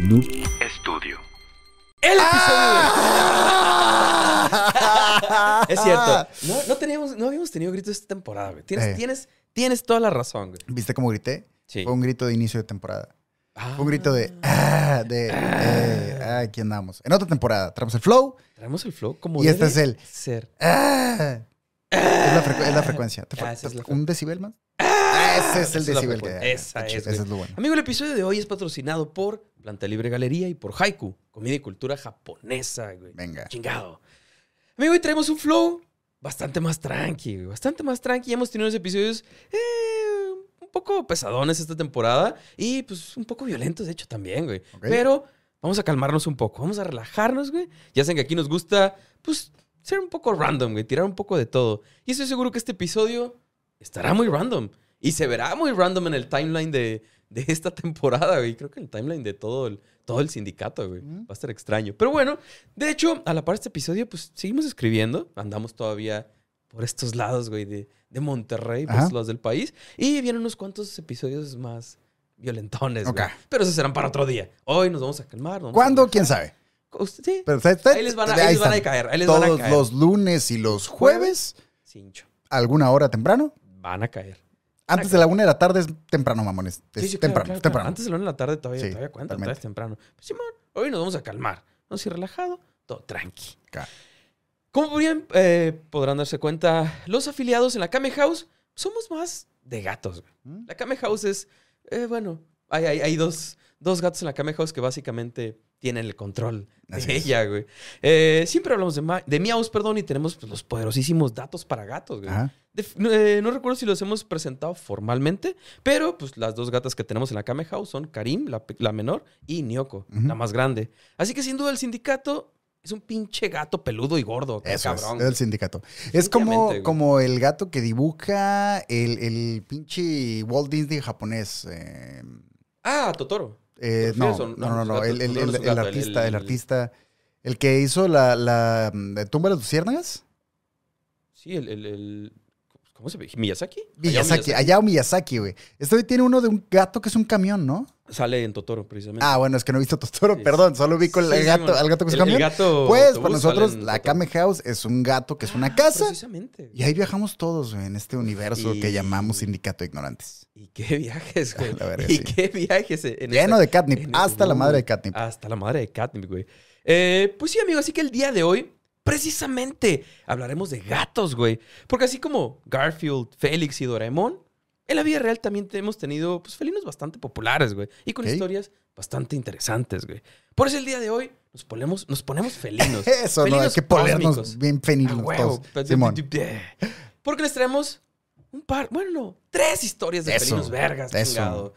Noob Estudio. El episodio de- Ah. Es cierto. No, no, teníamos, no habíamos tenido gritos esta temporada, güey. Tienes, Eh. tienes, tienes toda la razón, güey. ¿Viste cómo grité? Sí. Fue un grito de inicio de temporada. Ah, Fue un grito de. Ah, de. eh, ah, aquí andamos. En otra temporada, traemos el flow. Traemos el flow como Y este debe es el- ser. Ah. Es, la frecu- es la frecuencia. ¿Te Ah, es la ¿Un decibel más? Ese es el esa decibel. que- Esa es, es lo bueno. Amigo, el episodio de hoy es patrocinado por Planta Libre Galería y por Haiku, comida y cultura japonesa, güey. Venga. Chingado. Amigo, hoy traemos un flow bastante más tranqui, güey. Bastante más tranqui. Hemos tenido unos episodios eh, un poco pesadones esta temporada y pues un poco violentos, de hecho, también, güey. Pero vamos a calmarnos un poco. Vamos a relajarnos, güey. Ya saben que aquí nos gusta, pues, ser un poco random, güey. Tirar un poco de todo. Y estoy seguro que este episodio estará muy random. Y se verá muy random en el timeline de, de esta temporada, güey. Creo que en el timeline de todo el, todo el sindicato, güey. Va a estar extraño. Pero bueno, de hecho, a la par de este episodio, pues seguimos escribiendo. Andamos todavía por estos lados, güey, de, de Monterrey, por estos lados del país. Y vienen unos cuantos episodios más violentones, güey. Pero esos serán para otro día. Hoy nos vamos a calmar. vamos ¿Cuándo? ¿Quién sabe? Usted- sí. Pero, Ahí les van a, ahí les van a caer. Ahí les van a Todos caer. los lunes y los jueves, Cincho. alguna hora temprano. Van a caer. Antes de la una de la tarde es temprano, mamones. Es Sí, sí, temprano, claro, temprano. Antes de la una de la tarde todavía, Sí, todavía cuenta, totalmente. todavía es temprano. Pues, Simón, hoy nos vamos a calmar. A ir relajado, todo tranqui. Como eh, podrán darse cuenta, los afiliados en la Kame House somos más de gatos. ¿Mm? La Kame House es, eh, bueno, hay, hay, hay dos, dos gatos en la Kame House que básicamente tienen el control Así de es. ella, güey. Eh, siempre hablamos de, ma- de miaus, perdón, y tenemos pues, los poderosísimos datos para gatos, güey. Eh, no recuerdo si los hemos presentado formalmente, pero pues las dos gatas que tenemos en la Kame House son Karim, la, menor, y Nyoko, la más grande. Así que sin duda el sindicato es un pinche gato peludo y gordo, Eso es, cabrón. es el sindicato. Es como, güey. como el gato que dibuja el, el pinche Walt Disney japonés. eh, Ah, Totoro. Eh, ¿Te no, no, no, no, el, el- el- el artista, el, artista, el que hizo la, la mm, tumba de las luciérnagas. Sí, el, el, el- ¿Cómo se ve? ¿Miyazaki? Miyazaki, Hayao Miyazaki, güey. Este tiene uno de un gato que es un camión, ¿no? Sale en Totoro, precisamente. Ah, bueno, es que no he visto Totoro, Sí. perdón, solo vi con Sí, el sí, gato, man. al gato que camión. gato Pues para nosotros, la. Kame House es un gato que es una Ah, casa. Precisamente. Y ahí viajamos todos, güey, en este universo Y- que llamamos Sindicato de Ignorantes. Y qué viajes, güey. La y sí. qué viajes. En Lleno esta- de catnip, en- hasta la uh, madre de catnip. Hasta la madre de Catnip, güey. Eh, pues sí, amigo, así que el día de hoy, precisamente, hablaremos de gatos, güey. Porque así como Garfield, Félix y Doraemon, en la vida real también hemos tenido pues, felinos bastante populares, güey. Y con historias bastante interesantes, güey. Por eso el día de hoy nos ponemos, nos ponemos felinos. Eso, no, hay Felinos que ponernos bien A feninos huevo. todos. Simón. Porque les traemos un par, bueno, no, tres historias de Eso, felinos vergas, eso. chingado.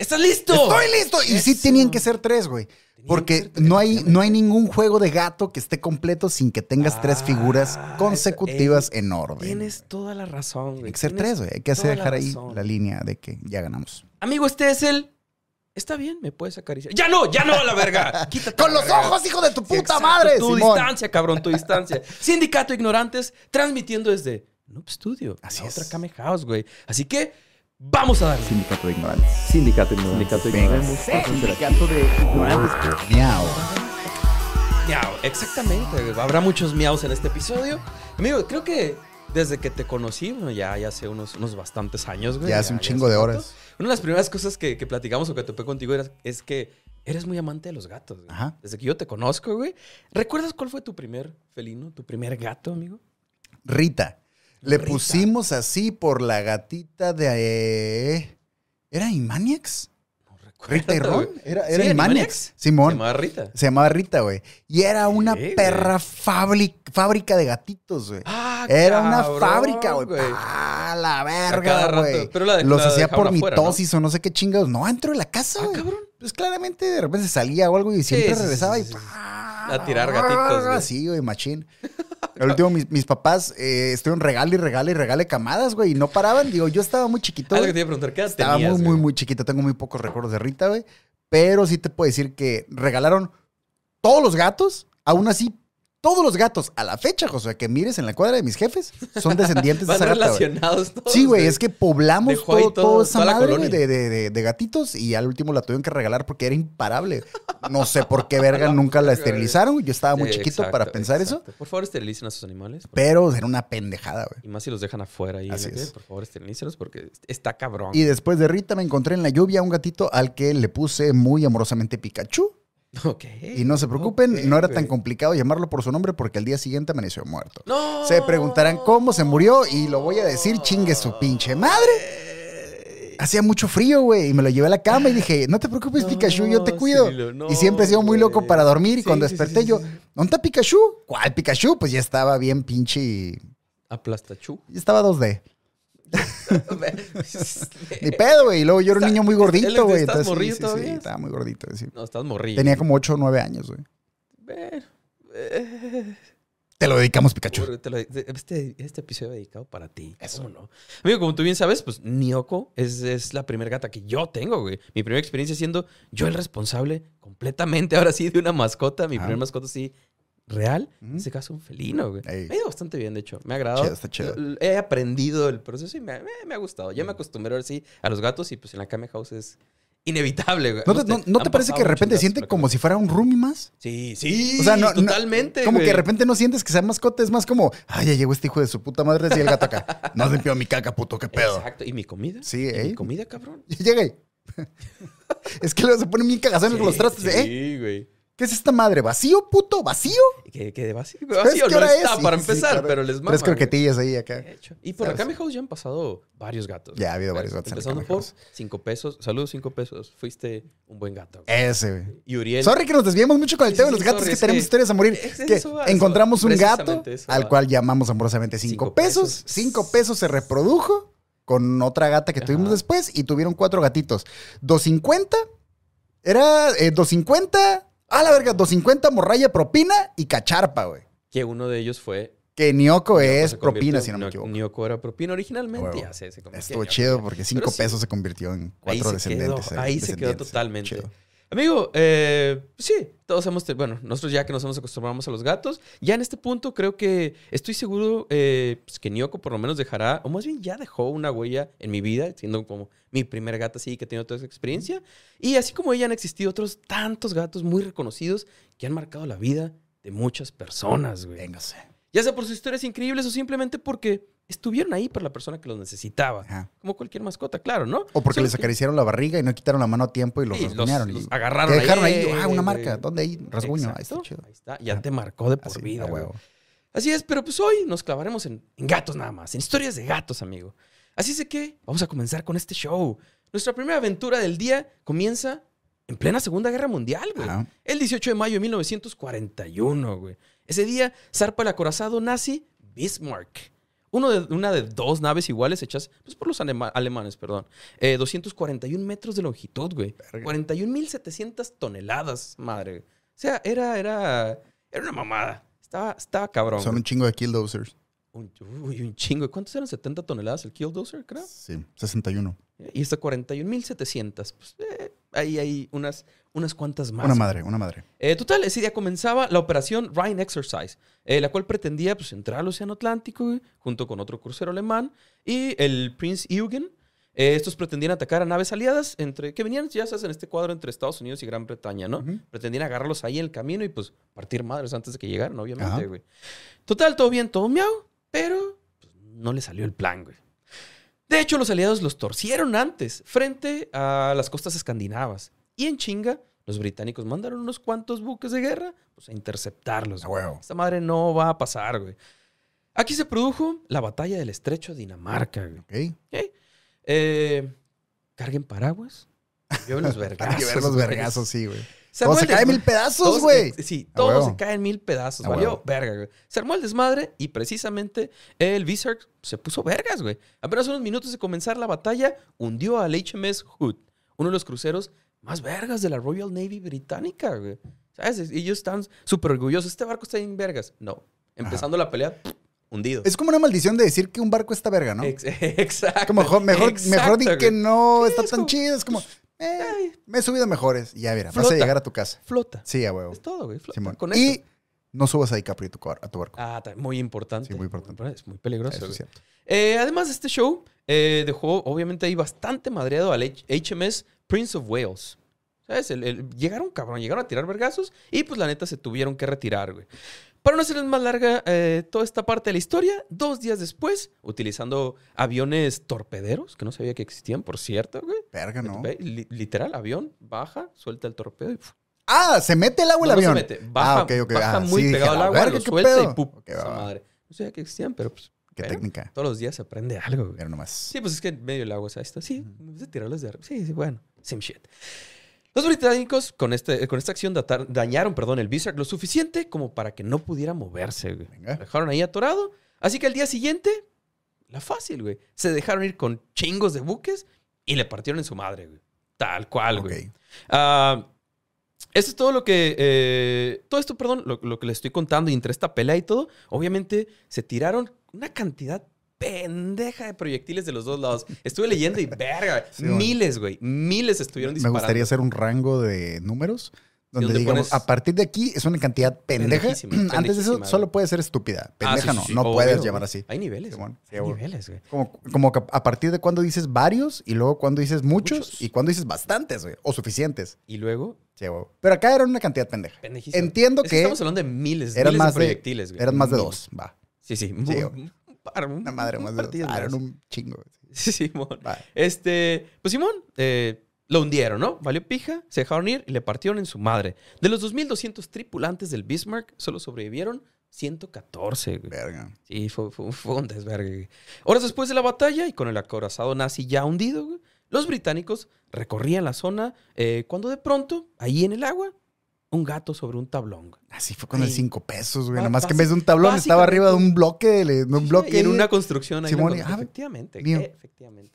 ¿Estás listo? Estoy listo. Y sí tenían que ser tres, güey. Porque no hay, no hay ningún juego de gato que esté completo sin que tengas tres Ah, figuras consecutivas ey, en orden. Tienes toda la razón, güey. Tiene que ser Tienes tres, güey. Hay que hacer la dejar ahí razón. la línea de que ya ganamos. Amigo, este es el. Está bien, me puedes acariciar. ¡Ya no! ¡Ya no, a la verga! Quítate. ¡Con los verga. ojos, hijo de tu puta exacto, madre! Tu Simón! distancia, cabrón, tu distancia. Sindicato Ignorantes, transmitiendo desde Noob Studio. Así la es. otra Kame House, güey. Así que, vamos a darle. Sindicato de ignorantes. Sindicato Sindicato Venga. Sindicato de ignorantes. Miau. Miau, exactamente. Habrá muchos miaus en este episodio. Amigo, creo que desde que te conocí, bueno, ya, ya hace unos, unos bastantes años, güey. Ya hace un chingo de rato. horas. Una de las primeras cosas que, que platicamos o que topé contigo era- es que eres muy amante de los gatos, güey. Ajá. Desde que yo te conozco, güey. ¿Recuerdas cuál fue tu primer felino, tu primer gato, amigo? Rita. Le Rita. pusimos así por la gatita de. eh, ¿Era Imaniacs? No. Rita y Ron. Era, Sí, era ¿en Imaniacs. Imaniacs? Se Simón. llamaba Rita. Se llamaba Rita, güey. Y era una perra fábrica de gatitos, güey. Ah, Era una fábrica, güey. Ah, la verga, güey. Los hacía por afuera, ¿no? mitosis o no sé qué chingados. No, dentro de la casa, Ah, güey. cabrón. Pues claramente de repente salía o algo y siempre sí, sí, regresaba sí, y... sí, sí. A tirar gatitos, güey. Sí, güey, machín. Al último, mis, mis papás eh, estuvieron regale y regale y regale camadas, güey, y no paraban. Digo, yo estaba muy chiquito. Algo que te iba a preguntar, ¿qué edad Estaba tenías, muy, muy, muy chiquito. Tengo muy pocos recuerdos de Rita, güey. Pero sí te puedo decir que regalaron todos los gatos. Aún así, Todos los gatos, a la fecha, José, que mires en la cuadra de mis jefes, son descendientes de esa gata, güey. relacionados todos. Sí, güey, es que poblamos Dejó ahí todo, todo- toda esa toda la madre, güey, colonia. de, de- de- de gatitos y al último la tuvieron que regalar porque era imparable. No sé por qué verga nunca la esterilizaron. Yo estaba muy Sí, chiquito exacto, para pensar eso, exacto. Por favor, esterilicen a sus animales. por- pero era una pendejada, güey. Y más si los dejan afuera ahí. en Así calle, es. Por favor, esterilícenlos porque está cabrón. Y después de Rita me encontré en la lluvia un gatito al que le puse muy amorosamente Pikachu. Ok. Y no se preocupen, no era tan complicado llamarlo por su nombre porque al día siguiente amaneció muerto. No. Se preguntarán cómo se murió y lo voy a decir, chingue su pinche madre. Hacía mucho frío, güey, y me lo llevé a la cama y dije, no te preocupes, Pikachu, yo te cuido. No, y siempre he sido muy loco para dormir y Sí, cuando desperté sí, yo. ¿dónde está Pikachu? ¿Cuál Pikachu? Pues ya estaba bien pinche... Aplastachú. Ya estaba 2D. Ni pedo, güey. Y luego yo era un niño muy gordito, güey. ¿estás sí, morrillo sí, estaba muy gordito. sí. No, estás morrillo. Tenía como 8 o 9 años, güey. Te lo dedicamos, Pikachu. Te lo- este, este episodio dedicado para ti. ¿Cómo no? Amigo, como tú bien sabes, pues Nioko es, es la primera gata que yo tengo, güey. Mi primera experiencia siendo yo el responsable completamente, ahora sí, de una mascota. Mi Ah. primera mascota, sí, real. Ujú. En este caso, un felino, güey. Ey. Me ha ido bastante bien, de hecho. Me ha agradado. Chido, está chido. He aprendido el proceso y me, me- me ha gustado. Ya me acostumbré ahora sí a los gatos y pues en la Kame House es inevitable, güey. ¿No te, no- no te parece que de repente siente como si fuera un roomie más? Sí, sí. O sea, no, totalmente, Como que de repente no sientes que sea mascota, es más como, ay, ya llegó este hijo de su puta madre, decía el gato acá. No has limpiado mi caca, puto, qué pedo. Exacto. ¿Y mi comida? Sí, ¿Y ¿eh? mi comida, cabrón? Y llega ahí. es que luego se ponen bien cagazones con los trastes. de, ¿Eh? Sí, güey. ¿Qué es esta madre? ¿Vacío, puto? ¿Vacío? Que de vacío, ¿Sabes vacío qué no está es? para Sí, sí, empezar, claro. pero les mama. Tres croquetillas ahí acá. Y por la Kame House ya han pasado varios gatos. Ya ha habido varios gatos Empezando por cinco pesos. Saludos, cinco pesos. Fuiste un buen gato. güey. Ese, güey. Y Uriel. Sorry que nos desviemos mucho con el tema de los gatos sorry, que tenemos historias a morir. es- que eso va, eso encontramos un gato eso al cual llamamos amorosamente cinco, Cinco pesos. pesos. Cinco pesos se reprodujo con otra gata que tuvimos Ajá. después y tuvieron cuatro gatitos. 250 era eh, 250. Ah, la verga, 250 morralla propina y cacharpa, güey. Que uno de ellos fue. Que Nioko Nyoko es propina, si no me equivoco. Nyoko era propina originalmente. Huevo. Ya sé, se convirtió Estuvo chido porque cinco Pero sí, pesos se convirtió en Ahí cuatro se descendientes. quedó, eh, ahí se quedó eh, totalmente. chido. Amigo, eh, sí, todos hemos, bueno, nosotros ya que nos hemos acostumbrado a los gatos, ya en este punto creo que estoy seguro eh, pues, que Nyoko por lo menos dejará, o más bien ya dejó una huella en mi vida, siendo como mi primer gata así que he tenido toda esa experiencia. Y así como ella han existido otros tantos gatos muy reconocidos que han marcado la vida de muchas personas, güey. Véngase. Ya sea por sus historias increíbles o simplemente porque estuvieron ahí para la persona que los necesitaba. Ajá. Como cualquier mascota, claro, ¿no? O porque Solo les que- acariciaron la barriga y no quitaron la mano a tiempo y los Sí, rasguñaron. los y- agarraron que dejaron ahí, ahí, ah, una marca. ¿Dónde ahí? Rasguño. Ahí está chido. Ahí está, ya te marcó de por Así, vida, huevo. Así es, pero pues hoy nos clavaremos en, en gatos nada más, en historias de gatos, amigo. Así es que vamos a comenzar con este show. Nuestra primera aventura del día comienza en plena Segunda Guerra Mundial, güey. El 18 de mayo de 1941, güey. Ese día zarpa el acorazado nazi Bismarck. Uno de, una de dos naves iguales hechas pues, por los anema- alemanes, perdón. Eh, 241 metros de longitud, güey. 41.700 toneladas, madre. O sea, era, era, era una mamada. Estaba, estaba cabrón. Son güey. un chingo de killdozers. Un, uy, un chingo. ¿Cuántos eran? ¿70 toneladas el Killdozer, creo? Sí, 61. Y está 41.700. Pues eh, ahí hay unas, unas cuantas más. Una madre, una madre. Eh, total, ese día comenzaba la operación Rhine Exercise, eh, la cual pretendía pues, entrar al Océano Atlántico junto con otro crucero alemán y el Prince Eugen. Eh, estos pretendían atacar a naves aliadas entre, que venían, ya sabes, en este cuadro entre Estados Unidos y Gran Bretaña, ¿no? Pretendían agarrarlos ahí en el camino y pues partir madres antes de que llegaran, obviamente, güey. Total, todo bien, todo miau, pero pues, no le salió el plan, güey. De hecho, los aliados los torcieron antes, frente a las costas escandinavas. Y en chinga, los británicos mandaron unos cuantos buques de guerra pues, a interceptarlos. Esta madre no va a pasar, güey. Aquí se produjo la batalla del estrecho de Dinamarca, güey. ¿Ok? ¿Ok? Eh, carguen paraguas. Lleven los vergazos. que ver los vergazos, sí, güey. Se Todo se cae en mil pedazos, güey. Sí, todo se cae en mil pedazos. Valió verga, güey. Se armó el desmadre y precisamente el Visark se puso vergas, güey. Apenas unos minutos de comenzar la batalla, hundió al HMS Hood, uno de los cruceros más vergas de la Royal Navy británica, güey. ¿Sabes? Y ellos están súper orgullosos. Este barco está en vergas. No. Empezando la pelea, hundido. Es como una maldición de decir que un barco está verga, ¿no? Ex- exacto. Como mejor, mejor, mejor di que no está es tan como- chido. Es como, eh, me he subido mejores. Y ya, mira, vas a llegar a tu casa. flota. Sí, a huevo. Es todo, güey. Flota. Simón. Con eso. Y No subas a DiCaprio a tu, a tu barco. Ah, muy importante. Sí, muy importante. Es muy peligroso. Eso es cierto. Eh, además de este show, eh, dejó obviamente ahí bastante madreado al H- HMS Prince of Wales. ¿Sabes? El- el- llegaron, cabrón, llegaron a tirar vergazos y pues la neta se tuvieron que retirar, güey. Para no hacerles más larga eh, toda esta parte de la historia, dos días después, utilizando aviones torpederos, que no sabía que existían, por cierto, güey. Verga, ¿no? Literal, avión, baja, suelta el torpedo y. Ah, se mete el agua el No, no se avión. mete, baja, ah, ok, ok. baja Ah, muy sí, pegado "A al la agua, verga, lo ¿qué suelta pedo?" y ¡pum! Ok, esa madre. No sabía que existían, pero pues Qué técnica. todos los días se aprende algo, güey. Mira nomás. Sí, pues es que en medio del agua, ¿sabes? Esto, sí, me gusta tirarlos de arriba. Sí, sí, bueno, same shit. Los británicos con, este, con esta acción dañaron perdón, el Bismarck lo suficiente como para que no pudiera moverse, güey. Venga. Lo dejaron ahí atorado. Así que al día siguiente, la fácil, güey. Se dejaron ir con chingos de buques y le partieron en su madre, güey. Tal cual, güey. Ah, esto es todo lo que. eh, todo esto, perdón, lo, lo que les estoy contando y entre esta pelea y todo. Obviamente se tiraron una cantidad pendeja de proyectiles de los dos lados. Estuve leyendo y verga. Sí, bueno. miles, güey. Miles estuvieron Me disparando. gustaría hacer un rango de números donde, digamos, a partir de aquí es una cantidad pendeja. Pendejísima, Antes de eso solo puede ser estúpida. Ah, Pendeja sí, no, sí, no obvio, puedes güey. llamar así. Hay niveles. Sí, Hay niveles, güey. Como, como que a partir de cuando dices varios y luego cuando dices muchos, Muchos. y cuando dices bastantes, güey, o suficientes. Y luego, Sí. Pero acá era una cantidad pendeja. Entiendo Es que estamos hablando de miles, eran miles más de proyectiles, güey. eran más de dos. Va. Sí, sí. Sí, un Una madre un más partido más. un chingo. Sí, Simón. Este, pues Simón, eh, lo hundieron, ¿no? Valió pija, se dejaron ir y le partieron en su madre. De los 2.200 tripulantes del Bismarck, solo sobrevivieron 114, güey. Verga. Sí, fue, fue- fue un desvergue. Horas después de la batalla y con el acorazado nazi ya hundido, güey, los británicos recorrían la zona eh, cuando de pronto, ahí en el agua, un gato sobre un tablón. Así fue con el cinco pesos, güey. Ba- Nomás que en vez de un tablón estaba arriba de un bloque, de, de un bloque y en una construcción ahí. Simón, ah, efectivamente, mío. efectivamente.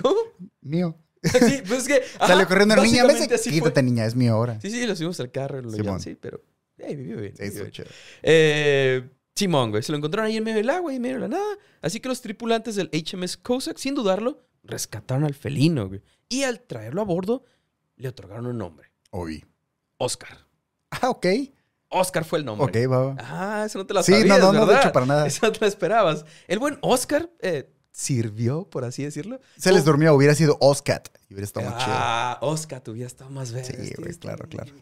¿Cómo? mío. Sí, pues es que. ajá, Salió corriendo la niña. Básicamente así fue. quítate, niña, es mío ahora. Sí, sí, lo subimos al carro, lo Simón. sí, pero. eh, vivió bien. Vivió bien. chido. Eh, Simón, güey, se lo encontraron ahí en medio del agua y en medio de la nada. Así que los tripulantes del HMS Cossack, sin dudarlo, rescataron al felino, güey. Y al traerlo a bordo, le otorgaron un nombre: Oí. Oscar. Ah, ok. Oscar fue el nombre. Ok, va. Ah, eso no te la Sí, sabías, no, no, no, de ¿verdad? hecho, para nada. Eso no te lo esperabas. El buen Oscar eh, sirvió, por así decirlo. Se les durmió, hubiera sido Oscat. Y hubiera estado muy chido. Ah, Oscar, tu vida estaba más verde. Sí, güey, claro, claro.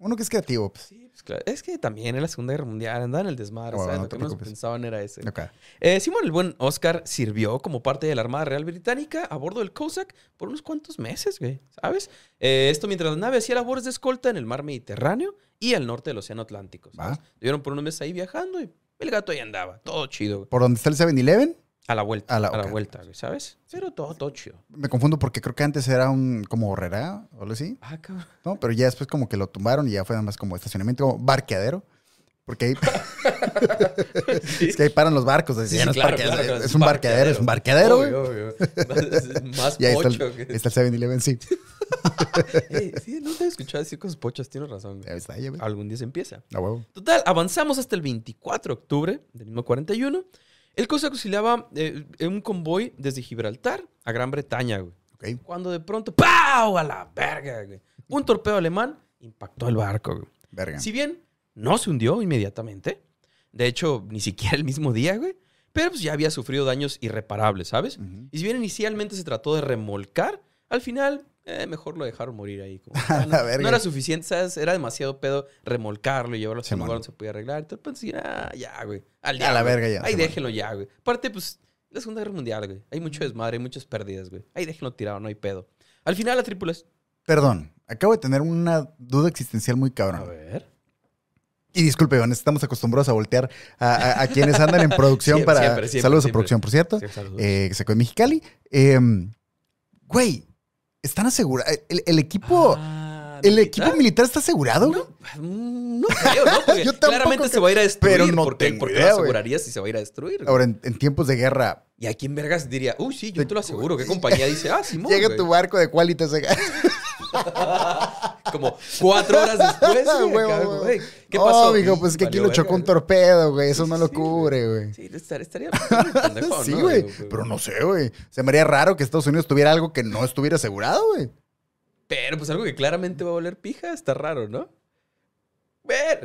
Uno que es creativo, pues. Sí, claro. Es que también en la Segunda Guerra Mundial andaban en el desmadre, Bueno, ¿sabes? no Lo que menos pensaban era ese. Ok. Eh, Simón, el buen Oscar sirvió como parte de la Armada Real Británica a bordo del Cossack por unos cuantos meses, güey, ¿sabes? Eh, esto mientras la nave hacía labores de escolta en el mar Mediterráneo y al norte del Océano Atlántico. Estuvieron por unos meses ahí viajando y el gato ahí andaba, todo chido, güey. ¿Por dónde está el 7-Eleven? A la vuelta, A a la- la, ok. vuelta, güey, ¿sabes? Pero todo, chido. Me confundo porque creo que antes era un como horrera o algo así. Ah, cabrón. ¿no? Pero ya después como que lo tumbaron y ya fue nada más como estacionamiento, como barqueadero. Porque ahí, es que ahí paran los barcos. así, Sí, no es, claro, claro, es un barqueadero, es un barqueadero. Obvio, obvio. Más Y ahí está pocho. el, que- está el 7-Eleven, sí. Ey, sí, no te he escuchado decir cosas pochas, tienes razón. Ahí está. Algún día se empieza. A huevo. Total, avanzamos hasta el 24 de octubre del mismo 41. El Cossack auxiliaba eh, en un convoy desde Gibraltar a Gran Bretaña, güey. Cuando de pronto, ¡pau! A la verga, güey. Un torpedo alemán impactó el barco, güey. Verga. Si bien no se hundió inmediatamente, de hecho, ni siquiera el mismo día, güey, pero pues ya había sufrido daños irreparables, ¿sabes? Y si bien inicialmente se trató de remolcar, al final eh, mejor lo dejaron morir ahí. como, A ah, no, era suficiente, ¿sabes? Era demasiado pedo remolcarlo y llevarlo a un lugar donde se podía arreglar. Entonces, pues, sí, ah, ya, güey. Al A diablo. la verga ya, Ahí déjenlo ya, güey. Aparte, pues, la Segunda Guerra Mundial, güey. Hay mucho desmadre, hay muchas pérdidas, güey. Ahí déjenlo tirado, no hay pedo. Al final, la tripulación... Perdón, acabo de tener una duda existencial muy A cabrón. ver. Y disculpe, Iván, estamos acostumbrados a voltear a, a- a quienes andan en producción Siempre, para... siempre, siempre, Saludos a producción, por cierto. Eh, que sacó en Mexicali. Eh, güey, ¿están asegurados? El, el equipo... Ah, ¿El ¿militar? equipo militar está asegurado, güey? Mm, No creo, ¿no? Porque Yo claramente creo. se va a ir a destruir. Pero no ¿Por qué? tengo ¿Por qué idea, lo güey. asegurarías si se va a ir a destruir? Ahora, en, en tiempos de guerra, Y aquí en Vergas diría, uy, sí, yo te lo aseguro. ¿Qué compañía dice? Ah, Simón. llega tu barco de Qualitas. Como cuatro horas después, güey. Huevo, acá, huevo. güey, ¿Qué Oh, pasó? mijo, Y pues que aquí lo chocó un torpedo, güey. Eso no lo cubre, güey. Sí, estar- estaría pendejón, Sí, ¿no? güey. Pero no sé, güey. Se me haría raro que Estados Unidos tuviera algo que no estuviera asegurado, güey. Pero pues algo que claramente va a valer pija, está raro, ¿no?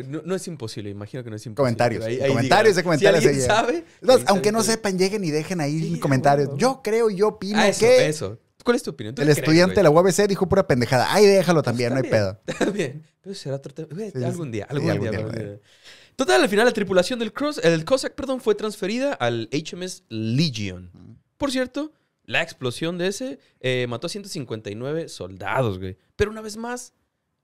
No, no es imposible, imagino que no es imposible. Comentarios. Ahí- ahí comentarios de comentarios. Si alguien ahí, sabe. Es aunque no sepan, lleguen y dejen ahí Sí, comentarios. Yo creo, yo opino Ah, eso, que eso. ¿Cuál es tu opinión? ¿Tú el estudiante de la UABC dijo pura pendejada. Ay, déjalo también, no hay pedo. bien. Pero será otro tema. Güey, Sí, sí, algún sí. día, Sí, algún, algún día, día, algún algún día. Total, al final la tripulación del Cross, el Cossack, perdón, fue transferida al HMS Legion. Por cierto, la explosión de ese eh, mató a 159 soldados, güey. Pero una vez más,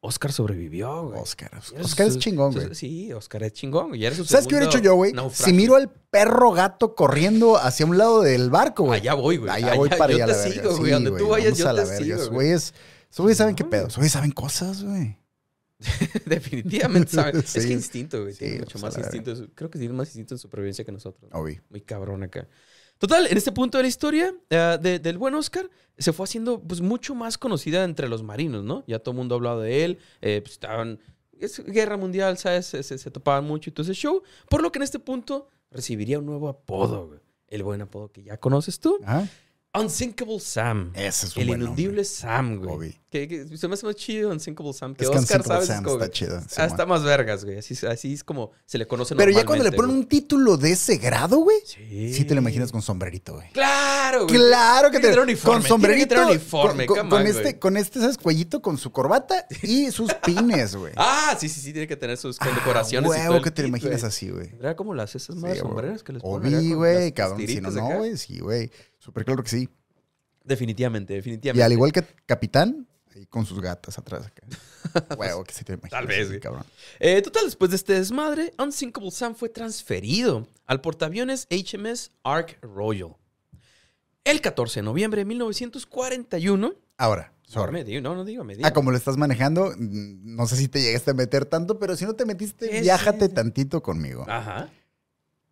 Oscar sobrevivió, güey. Oscar. Oscar es chingón, güey. Sí, Oscar es chingón, güey. ¿Sabes qué hubiera hecho yo, güey? naufragio. Si miro al perro gato corriendo hacia un lado del barco, güey. Allá voy, güey. Allá voy para yo allá a te la verga. sigo, güey. Sí, Donde tú vayas, yo te verga. sigo, Esos güey. güeyes, esos güeyes saben qué No, pedo. Esos güeyes saben cosas, güey. Definitivamente, ¿sabes? Es Sí. que instinto, güey. Sí, Tiene mucho más verga. instinto. Creo que tiene más instinto en supervivencia que nosotros. Obvio. Muy cabrón acá. Total, en este punto de la historia eh, de- del buen Oscar, se fue haciendo pues mucho más conocida entre los marinos, ¿no? Ya todo el mundo ha hablado de él, eh, pues, estaban... Es guerra mundial, ¿sabes? Se, topaban mucho y todo ese show. Por lo que en este punto recibiría un nuevo apodo. El buen apodo que ya conoces tú. Ajá. Unsinkable Sam. Ese es un El buen inundible Sam, güey. Que, que se me hace más chido Unsinkable Sam. Que Es que Oscar, Unsinkable ¿sabes? Sam es como está chido, ah, está más vergas, güey. Así, así es como se le conoce Pero ya cuando le ponen güey. un título de ese grado, güey, Sí. sí te lo imaginas con sombrerito, güey. Claro, güey. Claro que te uniforme, con que sombrerito, uniforme, con, con on, este, güey. con este, ¿sabes? Cuellito, con su corbata y sus pines, güey. Ah, sí, sí, sí, tiene que tener sus Ah, condecoraciones. y todo Huevo el que te lo imaginas así, güey. Era como las esas güey. sombreras que les ponen Obi, con güey, cabrón. Si no, no, güey. Sí, güey. Súper claro que sí. Definitivamente, definitivamente. Y al igual que Capitán, ahí con sus gatas atrás acá. Huevo que te imaginas. Tal vez, cabrón. Eh, total, después de este desmadre, Unsinkable Sam fue transferido al portaaviones HMS Ark Royal. El 14 de noviembre de 1941. Ahora, sorry. No, no digo, me digo. Ah, como lo estás manejando, mm, no sé si te llegaste a meter tanto, pero si no te metiste, Sí, viájate tantito conmigo. Ajá.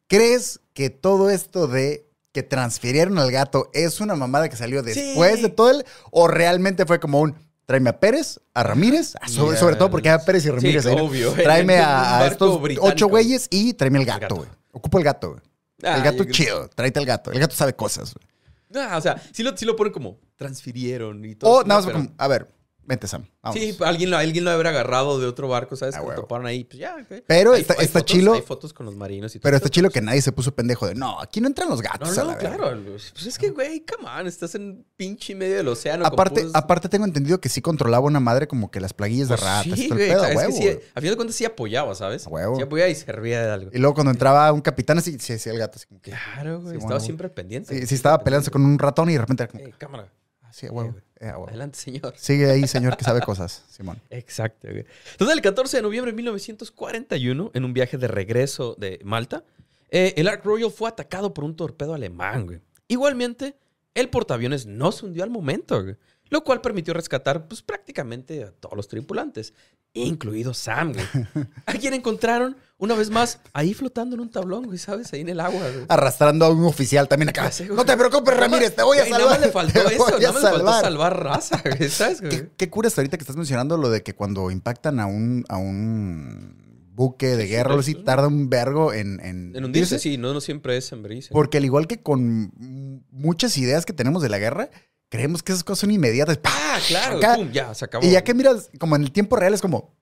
¿Crees que todo esto de que transfirieron al gato es una mamada que salió después Sí. de todo el o realmente fue como un tráeme a Pérez, a Ramírez, a- sobre, todo porque a Pérez y Ramírez Sí, ahí, ¿no? obvio. Tráeme a, estos británico. ocho güeyes y tráeme el gato. güey. Ocupo el gato, güey. Ah, el gato chido, tráete el gato. El gato sabe cosas, güey. Ah, o sea, sí lo, sí lo ponen como transfirieron y todo. O nada más como, a ver, vente Sam, vamos. Sí, alguien lo, alguien lo habrá agarrado de otro barco, ¿sabes? Ah, Que toparon ahí, pues ya. güey. Pero Hay- está- hay está fotos- chilo- Hay fotos con los marinos y todo. Pero está pues, que nadie se puso pendejo de, no, aquí no entran los gatos. No, a no, la verga". claro. Pues es que, güey, come on, estás en pinche medio del océano. Aparte, puros- aparte tengo entendido que sí controlaba una madre como que las plaguillas de Pues ratas. Sí, todo el pedo, es que sí, a final de cuentas sí apoyaba, ¿sabes? A huevo. Sí apoyaba y servía de algo. Y luego cuando entraba un capitán así, sí, sí, el gato así como que... Claro, güey. Sí, estaba bueno, siempre pendiente. Sí, sí estaba peleándose con un ratón y de repente era como... Eh, cámara. Así, huevo. Eh. Adelante, señor. Sigue ahí, señor, que sabe cosas, Simón. Exacto, güey. Entonces, el 14 de noviembre de 1941, en un viaje de regreso de Malta, eh, el Ark Royal fue atacado por un torpedo alemán, güey. Igualmente, el portaaviones no se hundió al momento, güey, lo cual permitió rescatar, pues, prácticamente a todos los tripulantes, incluido Sam, güey. A encontraron, una vez más, ahí flotando en un tablón, güey, ¿sabes? Ahí en el agua, güey. Arrastrando a un oficial también acá. No te preocupes, Ramírez, te voy a Güey, Nada salvar. más le faltó eso, nada más le faltó salvar. salvar raza, güey, ¿sabes, güey? ¿Qué, qué cura hasta ahorita que estás mencionando lo de que cuando impactan a un, a un buque de Sí, guerra o sí. tarda un vergo en... En, En hundirse, sí, no, no siempre es en brisa. Porque al igual que con muchas ideas que tenemos de la guerra, creemos que esas cosas son inmediatas. ¡Pah! Ah, claro, Acá. pum, ya, se acabó. Y ya que miras, como en el tiempo real, es como,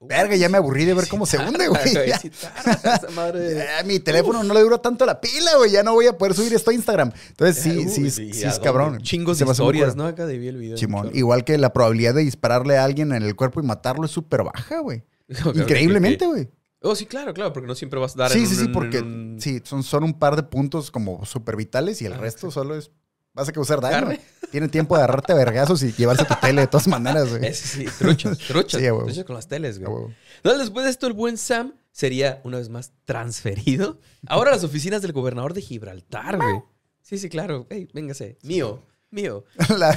verga, ya me aburrí de ver cómo se hunde, güey. Esa madre. ya mi teléfono no le duró tanto la pila, güey. Ya no voy a poder subir esto a Instagram. Entonces, sí, Uy, sí, ¿y sí, es cabrón. Chingos de historias. ¿no? Acá vi el video. Chorro. igual que la probabilidad de dispararle a alguien en el cuerpo y matarlo es súper baja, güey. Increíblemente, güey. Oh, sí, claro, claro, porque no siempre vas a dar Sí, en sí, un- sí, porque un- sí, son, son un par de puntos como súper vitales y el Ah, resto solo es. Vas a causar daño. Carne. Tiene tiempo de agarrarte vergazos y llevarse tu tele de todas maneras, güey. Ese sí, truchas, truchas. Sí, truchas con las teles, güey. Entonces, después de esto, el buen Sam sería una vez más transferido ahora a las oficinas del gobernador de Gibraltar, güey. Sí, sí, claro. Ey, véngase. Mío, mío. La-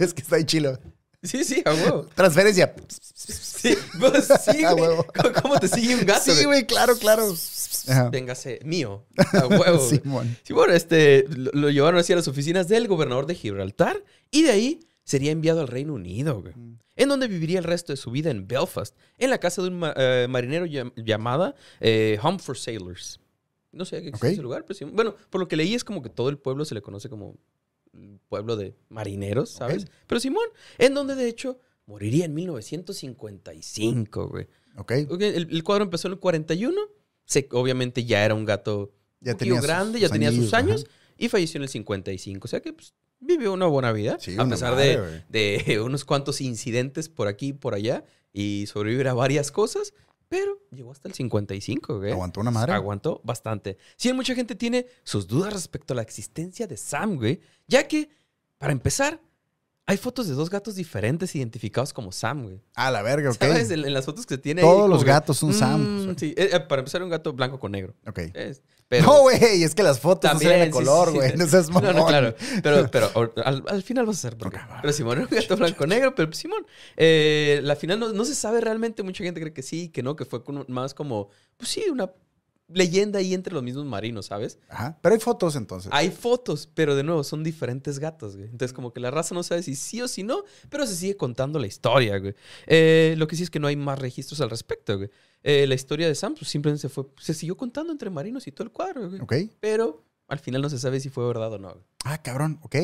es que está ahí chilo. Sí, sí, a huevo. Transferencia. Sí, pues, sí, A huevo. ¿Cómo, te sigue un gato? Sí, güey, claro, claro. Ajá. Véngase, mío. A huevo. Simón. Sí, bueno, este, lo, lo llevaron hacia las oficinas del gobernador de Gibraltar y de ahí sería enviado al Reino Unido, güey. Mm. En donde viviría el resto de su vida en Belfast, en la casa de un eh, marinero llam- llamada eh, Home for Sailors. No sé qué existe Ok. ese lugar, pero sí- bueno, por lo que leí es como que todo el pueblo se le conoce como pueblo de marineros, ¿sabes? Pero Simón, en donde de hecho moriría en 1955, güey. Ok. El, el cuadro empezó en el 41. Se, obviamente ya era un gato Ya un tenía grande, ya tenía sus años ajá. y falleció en el 55. O sea que pues, vivió una buena vida, Sí, a pesar madre, de, de unos cuantos incidentes por aquí y por allá y sobrevivir a varias cosas, pero llegó hasta el 55, güey. Aguantó una madre. Aguantó bastante. Sí, mucha gente tiene sus dudas respecto a la existencia de Sam, güey, ya que, para empezar, hay fotos de dos gatos diferentes identificados como Sam, güey. Ah, la verga, ok. ¿Sabes? En, en las fotos que se tiene Todos los gatos son Sam. mm, sí, eh, eh, para empezar, un gato blanco con negro. Ok. Es- pero No, güey, es que las fotos no se también, de sí, color, sí, güey. sí. No seas No, mamón. no, claro. Pero, pero al, al final vas a ser blanco. Ok, va. Pero Simón era un gato blanco-negro, pero pues, Simón, eh, la final no, no se sabe realmente. Mucha gente cree que sí, que no, que fue como- más como, pues sí, una leyenda ahí entre los mismos marinos, ¿sabes? Ajá. Pero hay fotos entonces. Hay fotos, pero de nuevo son diferentes gatos, güey. Entonces, como que la raza no sabe si sí o si no, pero se sigue contando la historia, güey. Eh, lo que sí es que no hay más registros al respecto, güey. Eh, la historia de Sam pues, simplemente se fue, se siguió contando entre marinos y todo el cuadro, güey. Ok. Pero al final no se sabe si fue verdad o no. güey. Ah, cabrón, ok.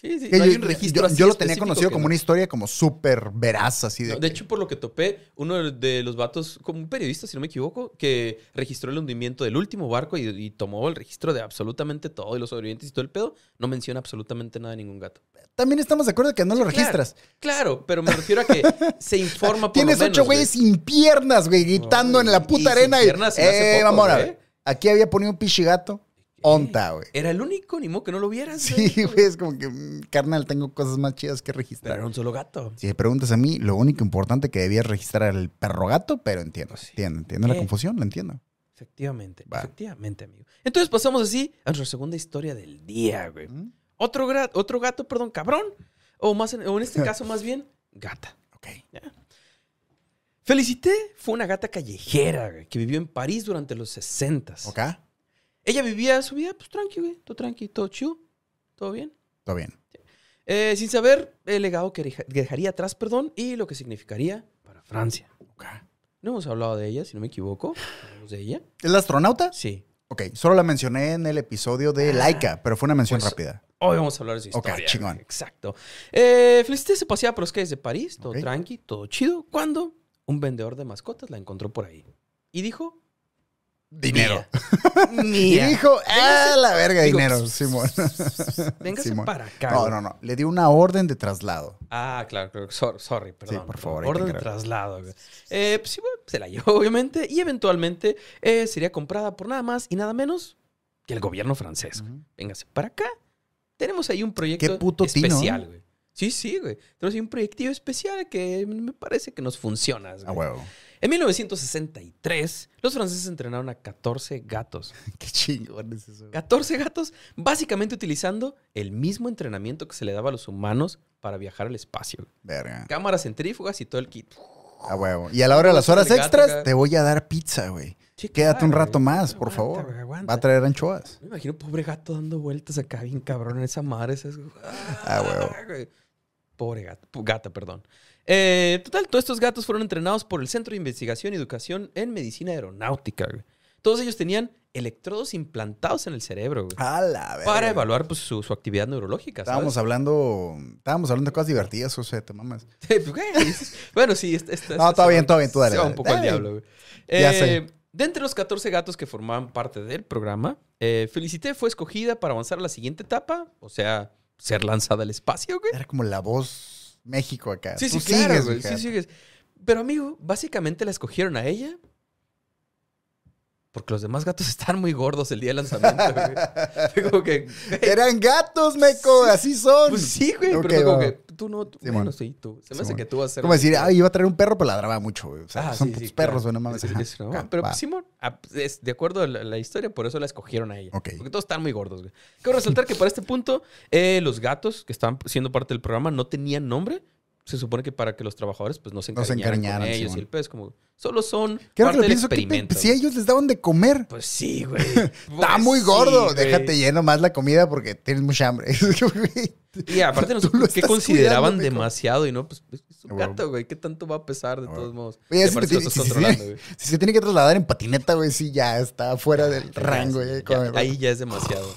Sí, sí, no yo, hay un registro yo- así yo lo tenía conocido como no. una historia como súper veraz, así de. No, de que- hecho, por lo que topé, uno de los vatos, como un periodista, si no me equivoco, que registró el hundimiento del último barco y, y tomó el registro de absolutamente todo y los sobrevivientes y todo el pedo, no menciona absolutamente nada de ningún gato. También estamos de acuerdo que no lo registras. Claro, pero me refiero a que se informa por Tienes lo ocho menos, güeyes sin piernas, güey, gritando en la y puta sin arena. Y, piernas hace eh, poco, mamona, güey. Aquí había ponido un pichigato. Onta, güey. Era el único, ni modo que no lo vieras. Sí, güey, es como que, mm, carnal, tengo cosas más chidas que Pero registrar. era un solo gato. Si me preguntas a mí, lo único importante que debías registrar era el perro gato, pero entiendo, Sí. entiendo, entiendo la Eh. confusión, lo entiendo. Efectivamente, Va. efectivamente, amigo. Entonces pasamos así a nuestra segunda historia del día, güey. ¿Mm? Otro, gra- otro gato, perdón, cabrón. O, más en, o en este caso, más bien, gata. Ok. Felicité fue una gata callejera güey, que vivió en París durante los 60 ¿Ok? Ella vivía su vida, pues tranqui, güey. Todo tranqui, todo chill. Todo bien. Todo bien. Eh, sin saber el legado que deja- que dejaría atrás, perdón, y lo que significaría para Francia. Ok. No hemos hablado de ella, si no me equivoco. ¿Hablamos de ella? ¿Es la astronauta? Sí. Ok, solo la mencioné en el episodio de Laika, pero fue una mención pues, rápida. Hoy vamos a hablar de su Ok, historia. chingón. güey. Exacto. Eh, Felicité se paseaba por los calles de París, todo Ok. tranqui, todo chido, cuando un vendedor de mascotas la encontró por ahí. Y dijo... Dinero. Mía. Y Mía. dijo, ah, la verga, Digo, dinero, Simón. Véngase Simón. para acá. No, no, no. Le dio una orden de traslado. Ah, claro, claro. Sor- sorry, perdón. por favor, Orden de traslado. Eh, pues sí, bueno, se la llevó, obviamente. Y eventualmente eh, sería comprada por nada más y nada menos que el gobierno francés. güey. Véngase para acá. Tenemos ahí un proyecto Qué puto especial, ¿eh? güey. Sí, sí, güey. Tenemos ahí un proyectivo especial que me parece que nos funciona. güey. A huevo. En 1963, los franceses entrenaron a 14 gatos. Qué chingón es eso. 14 gatos, básicamente utilizando el mismo entrenamiento que se le daba a los humanos para viajar al espacio. Verga. Cámaras centrífugas y todo el kit. A huevo. Y a la hora de las horas extras, te voy a dar pizza, güey. Sí, Quédate un rato güey. más, por Aguanta, favor. güey. Va a traer anchoas. Me imagino pobre gato dando vueltas acá bien cabrón en esa madre. esas- Ah, huevo. güey. Pobre gato, gata, perdón. Eh, total, todos estos gatos fueron entrenados por el Centro de Investigación y Educación en Medicina Aeronáutica. güey. Todos ellos tenían electrodos implantados en el cerebro güey, A la verga. para evaluar pues, su, su actividad neurológica. ¿sabes? Estábamos hablando, estábamos hablando de cosas divertidas, José, te mamas. Pues, bueno, sí. Esta, esta- No, se bien, todo bien, tú dale, Se va un poco al diablo, güey. Ya Eh, sé. De entre los 14 gatos que formaban parte del programa, eh, Felicité fue escogida para avanzar a la siguiente etapa, o sea, ser lanzada al espacio, güey. Era como la voz México acá. Sí, sí, claro, güey. Sí, sigues. Pero, amigo, básicamente la escogieron a ella porque los demás gatos estaban muy gordos el día del lanzamiento, güey. Fue como que... güey, Eran gatos, meco, así son. Pues sí, güey, Ok, pero fue como que tú no... Tú, Simón. bueno, sí, tú. Se me hace que tú vas a ser... Como decir, ay, iba a traer un perro, pero ladraba mucho, güey. O sea, Ah, son sí, sí, perros, claro. güey, no mames. Es- no, pero pues, Simón, ah, es de acuerdo a la, la historia, por eso la escogieron a ella. Porque todos están muy gordos, güey. Quiero resaltar que para este punto, eh, los gatos que estaban siendo parte del programa no tenían nombre. Se supone que para que los trabajadores pues no se No se encariñaran, ellos. Y el pez como, solo son parte que lo del ¿qué experimento. si ellos les daban de comer. Pues sí, güey. Está Pues muy sí, gordo. güey. Déjate lleno más la comida porque tienes mucha hambre. Güey. Y aparte no sé qué consideraban cuidando, demasiado y no, pues es un A huevo. gato, güey. ¿Qué tanto va a pesar de A todos modos? Oye, si, tiene- si se tiene- güey. si se tiene que trasladar en patineta, güey, sí, ya está fuera del Ya, rango. sí, eh, ya, ahí ya es demasiado.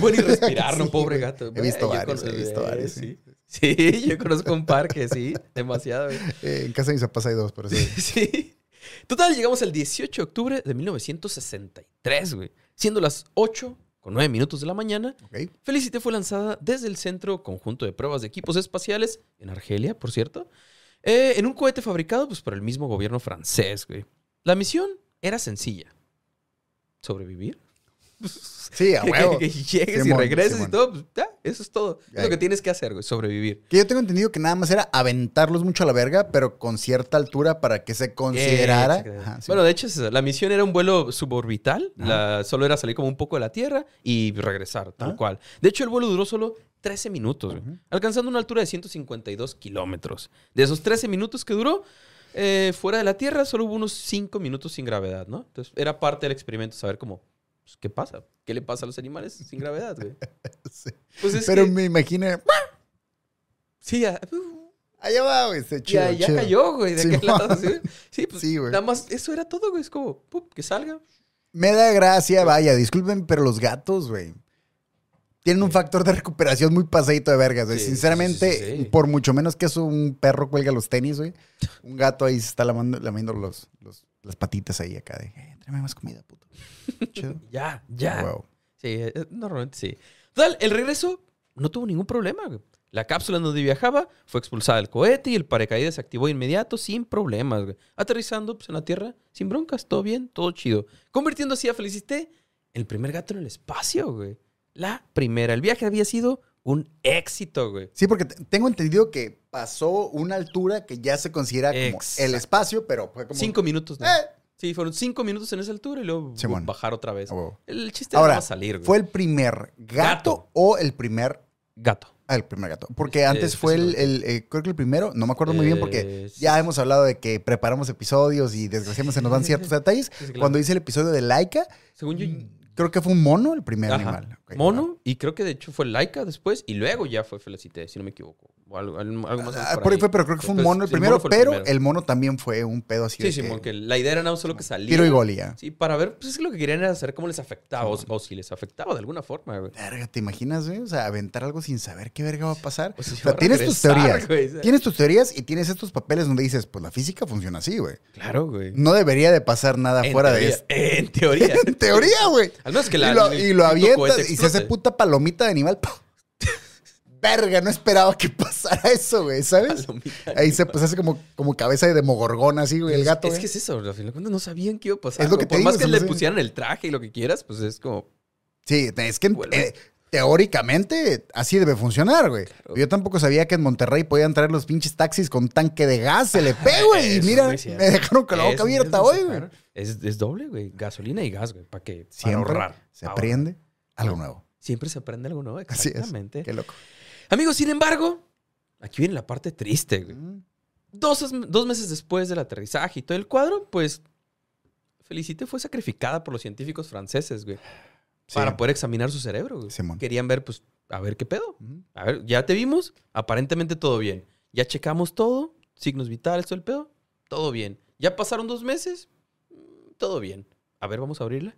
Bueno, y respirar, ¿no? Sí, Pobre güey. gato. He visto Güey, varios, he visto varios, Sí. sí, yo conozco un par que sí, demasiado. güey. Eh, en casa de mis papás hay dos, por eso. Sí. Total, llegamos al 18 de octubre de 1963, güey. Siendo las 8 con 9 minutos de la mañana, Ok. Felicity fue lanzada desde el Centro Conjunto de Pruebas de Equipos Espaciales, en Argelia, por cierto, eh, en un cohete fabricado pues, por el mismo gobierno francés, güey. La misión era sencilla. ¿Sobrevivir? Sí, a huevo. Que, llegues Simón, y regreses Simón. y todo, pues, ya, eso es todo. Es lo que tienes que hacer, güey, sobrevivir. Que yo tengo entendido que nada más era aventarlos mucho a la verga, pero con cierta altura para que se considerara. Ajá, sí. Bueno, de hecho, la misión era un vuelo suborbital. La- solo era salir como un poco de la Tierra y regresar, tal Ah. cual. De hecho, el vuelo duró solo 13 minutos, güey, alcanzando una altura de 152 kilómetros. De esos 13 minutos que duró, eh, fuera de la Tierra, solo hubo unos 5 minutos sin gravedad, ¿no? Entonces, era parte del experimento saber cómo, pues, ¿qué pasa? ¿Qué le pasa a los animales sin gravedad, güey? Sí. Pues es Pero que- me imagino. Sí, ya, Allá va, güey. Chido, ya, ya chido. cayó, güey, de Sí, aquel lado. Sí, Sí, pues Sí, güey. nada más, eso era todo, güey. Es como, ¡pum! que salga. Me da gracia, vaya, disculpen, pero los gatos, güey. Tienen un factor de recuperación muy pasadito de vergas, güey. Sinceramente, por mucho menos que eso, un perro cuelga los tenis, güey. Un gato ahí se está lamando, lamiendo los, los- las patitas ahí acá de, eh, tráeme más comida, puto. Chido. Ya, ya. Wow. Sí, eh, normalmente sí. Total, el regreso no tuvo ningún problema. güey. La cápsula en donde viajaba fue expulsada del cohete y el paracaídas se activó de inmediato sin problemas. güey. Aterrizando pues, en la Tierra sin broncas, todo bien, todo chido. Convirtiendo así a Felicité el primer gato en el espacio, güey. La primera. El viaje había sido un éxito, güey. Sí, porque te- tengo entendido que pasó una altura que ya se considera como Exacto. el espacio, pero fue como... Cinco minutos, ¿no? Eh, Sí, fueron cinco minutos en esa altura y luego bajar otra vez. a huevo. El chiste Ahora, era salir, güey. ¿Fue el primer gato, Gato. o el primer... gato. Ah, el primer gato. Porque Este, antes fue el, eh, creo que el primero, no me acuerdo muy bien porque ya hemos hablado de que preparamos episodios y desgraciadamente se nos van ciertos detalles. sí, claro. Cuando hice el episodio de Laika, Según yo, creo que fue un mono el primer Ajá. animal. Mono, y creo que de hecho fue Laika después, y luego ya fue Felicité, si no me equivoco. O algo, algo más. Ah, por ahí fue, pero creo que fue un mono el sí, primero, pero primero. el mono también fue un pedo así Sí, de sí, que- porque la idea era no solo que salía. tiro y golia. Sí, para ver, pues es que lo que querían era saber cómo les afectaba, o, o si les afectaba de alguna forma, güey. Verga, ¿te imaginas, güey? O sea, aventar algo sin saber qué verga va a pasar. Pues, o sea, va a tienes tus teorías. güey, o sea. Tienes tus teorías y tienes estos papeles donde dices, pues la física funciona así, güey. Claro, güey. No debería de pasar nada En fuera de esto. En teoría. En teoría, güey. Al menos que la. y lo, y lo avientas y se hace puta palomita de animal. ¡pum! Verga, no esperaba que pasara eso, güey, ¿sabes? Palomita. Ahí se pues hace como, como cabeza de demogorgón así, güey, el gato. Es güey. que es eso, al final de cuentas no sabían qué iba a pasar. Es lo que te Por más digo, que le pusieran el traje y lo que quieras, pues es como. Sí, es que eh, teóricamente así debe funcionar, güey. Yo tampoco sabía que en Monterrey podían traer los pinches taxis con tanque de gas LP, güey. Y mira, me dejaron con la boca abierta hoy, güey. Es, es doble, güey. Gasolina y gas, güey. ¿Para? Para Siempre ahorrar. se aprende algo nuevo. Siempre se aprende algo nuevo, Así es. exactamente. Qué loco. Amigos, sin embargo, aquí viene la parte triste, güey. Dos, dos meses después del aterrizaje y todo el cuadro, pues Felicite fue sacrificada por los científicos franceses, güey, Sí. para poder examinar su cerebro, güey. Simón. Querían ver, pues, a ver qué pedo. A ver, ya te vimos, aparentemente todo bien. Ya checamos todo, signos vitales, todo el pedo, todo bien. Ya pasaron dos meses, mm, todo bien. A ver, vamos a abrirla.